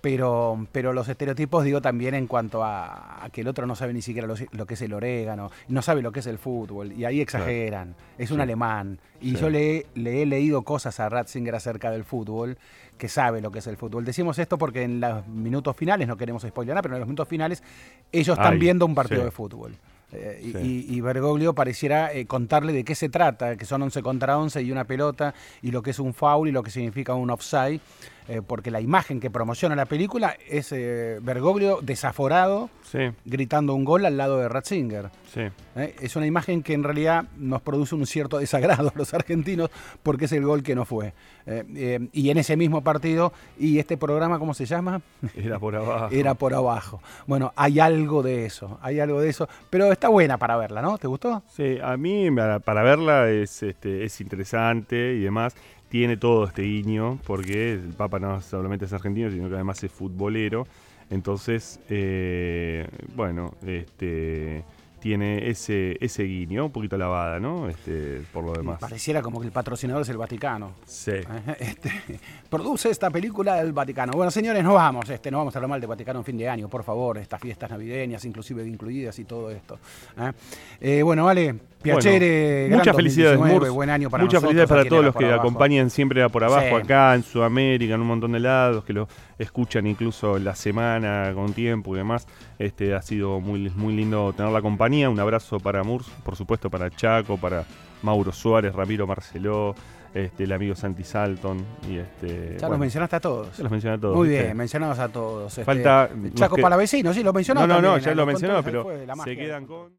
pero, pero los estereotipos digo también en cuanto a, que el otro no sabe ni siquiera lo, que es el orégano, no sabe lo que es el fútbol, y ahí exageran, es un alemán. Y yo le, le, he leído cosas a Ratzinger acerca del fútbol, que sabe lo que es el fútbol. Decimos esto porque en los minutos finales, no queremos spoiler pero en los minutos finales ellos están viendo un partido de fútbol. Eh, y, Bergoglio pareciera eh, contarle de qué se trata, que son 11 contra 11 y una pelota, y lo que es un foul y lo que significa un offside. Eh, porque la imagen que promociona la película es eh, Bergoglio desaforado, gritando un gol al lado de Ratzinger. Eh, es una imagen que en realidad nos produce un cierto desagrado a los argentinos porque es el gol que no fue. y en ese mismo partido, ¿y este programa cómo se llama? Era por abajo. Era por abajo. Bueno, hay algo de eso, hay algo de eso, pero está buena para verla, ¿no? ¿Te gustó? Sí, a mí para verla es, este, es interesante y demás tiene todo este guiño, porque el Papa no solamente es argentino, sino que además es futbolero. Entonces, eh, bueno, este tiene ese, ese guiño, un poquito lavada, ¿no? Este, por lo demás. Pareciera como que el patrocinador es el Vaticano. Sí. Este, produce esta película el Vaticano. Bueno, señores, no vamos, este, no vamos a hablar mal de Vaticano en fin de año, por favor, estas fiestas navideñas, inclusive incluidas y todo esto. ¿eh? Eh, bueno, vale, Piacere, muchas felicidades, buen año para Muchas felicidades para todos los que acompañan siempre por abajo acá en Sudamérica, en un montón de lados, que lo escuchan incluso la semana con tiempo y demás. Este ha sido muy, muy lindo tener la compañía. Un abrazo para Murs, por supuesto para Chaco, para Mauro Suárez, Ramiro Marceló, este, el amigo Santi Salton y este. Ya los mencionaste a todos. Ya los mencioné a todos. Muy bien, mencionados a todos. Falta. Este, Chaco para vecinos, sí, lo mencionó. No, no, no, ya lo mencionó, pero se quedan con.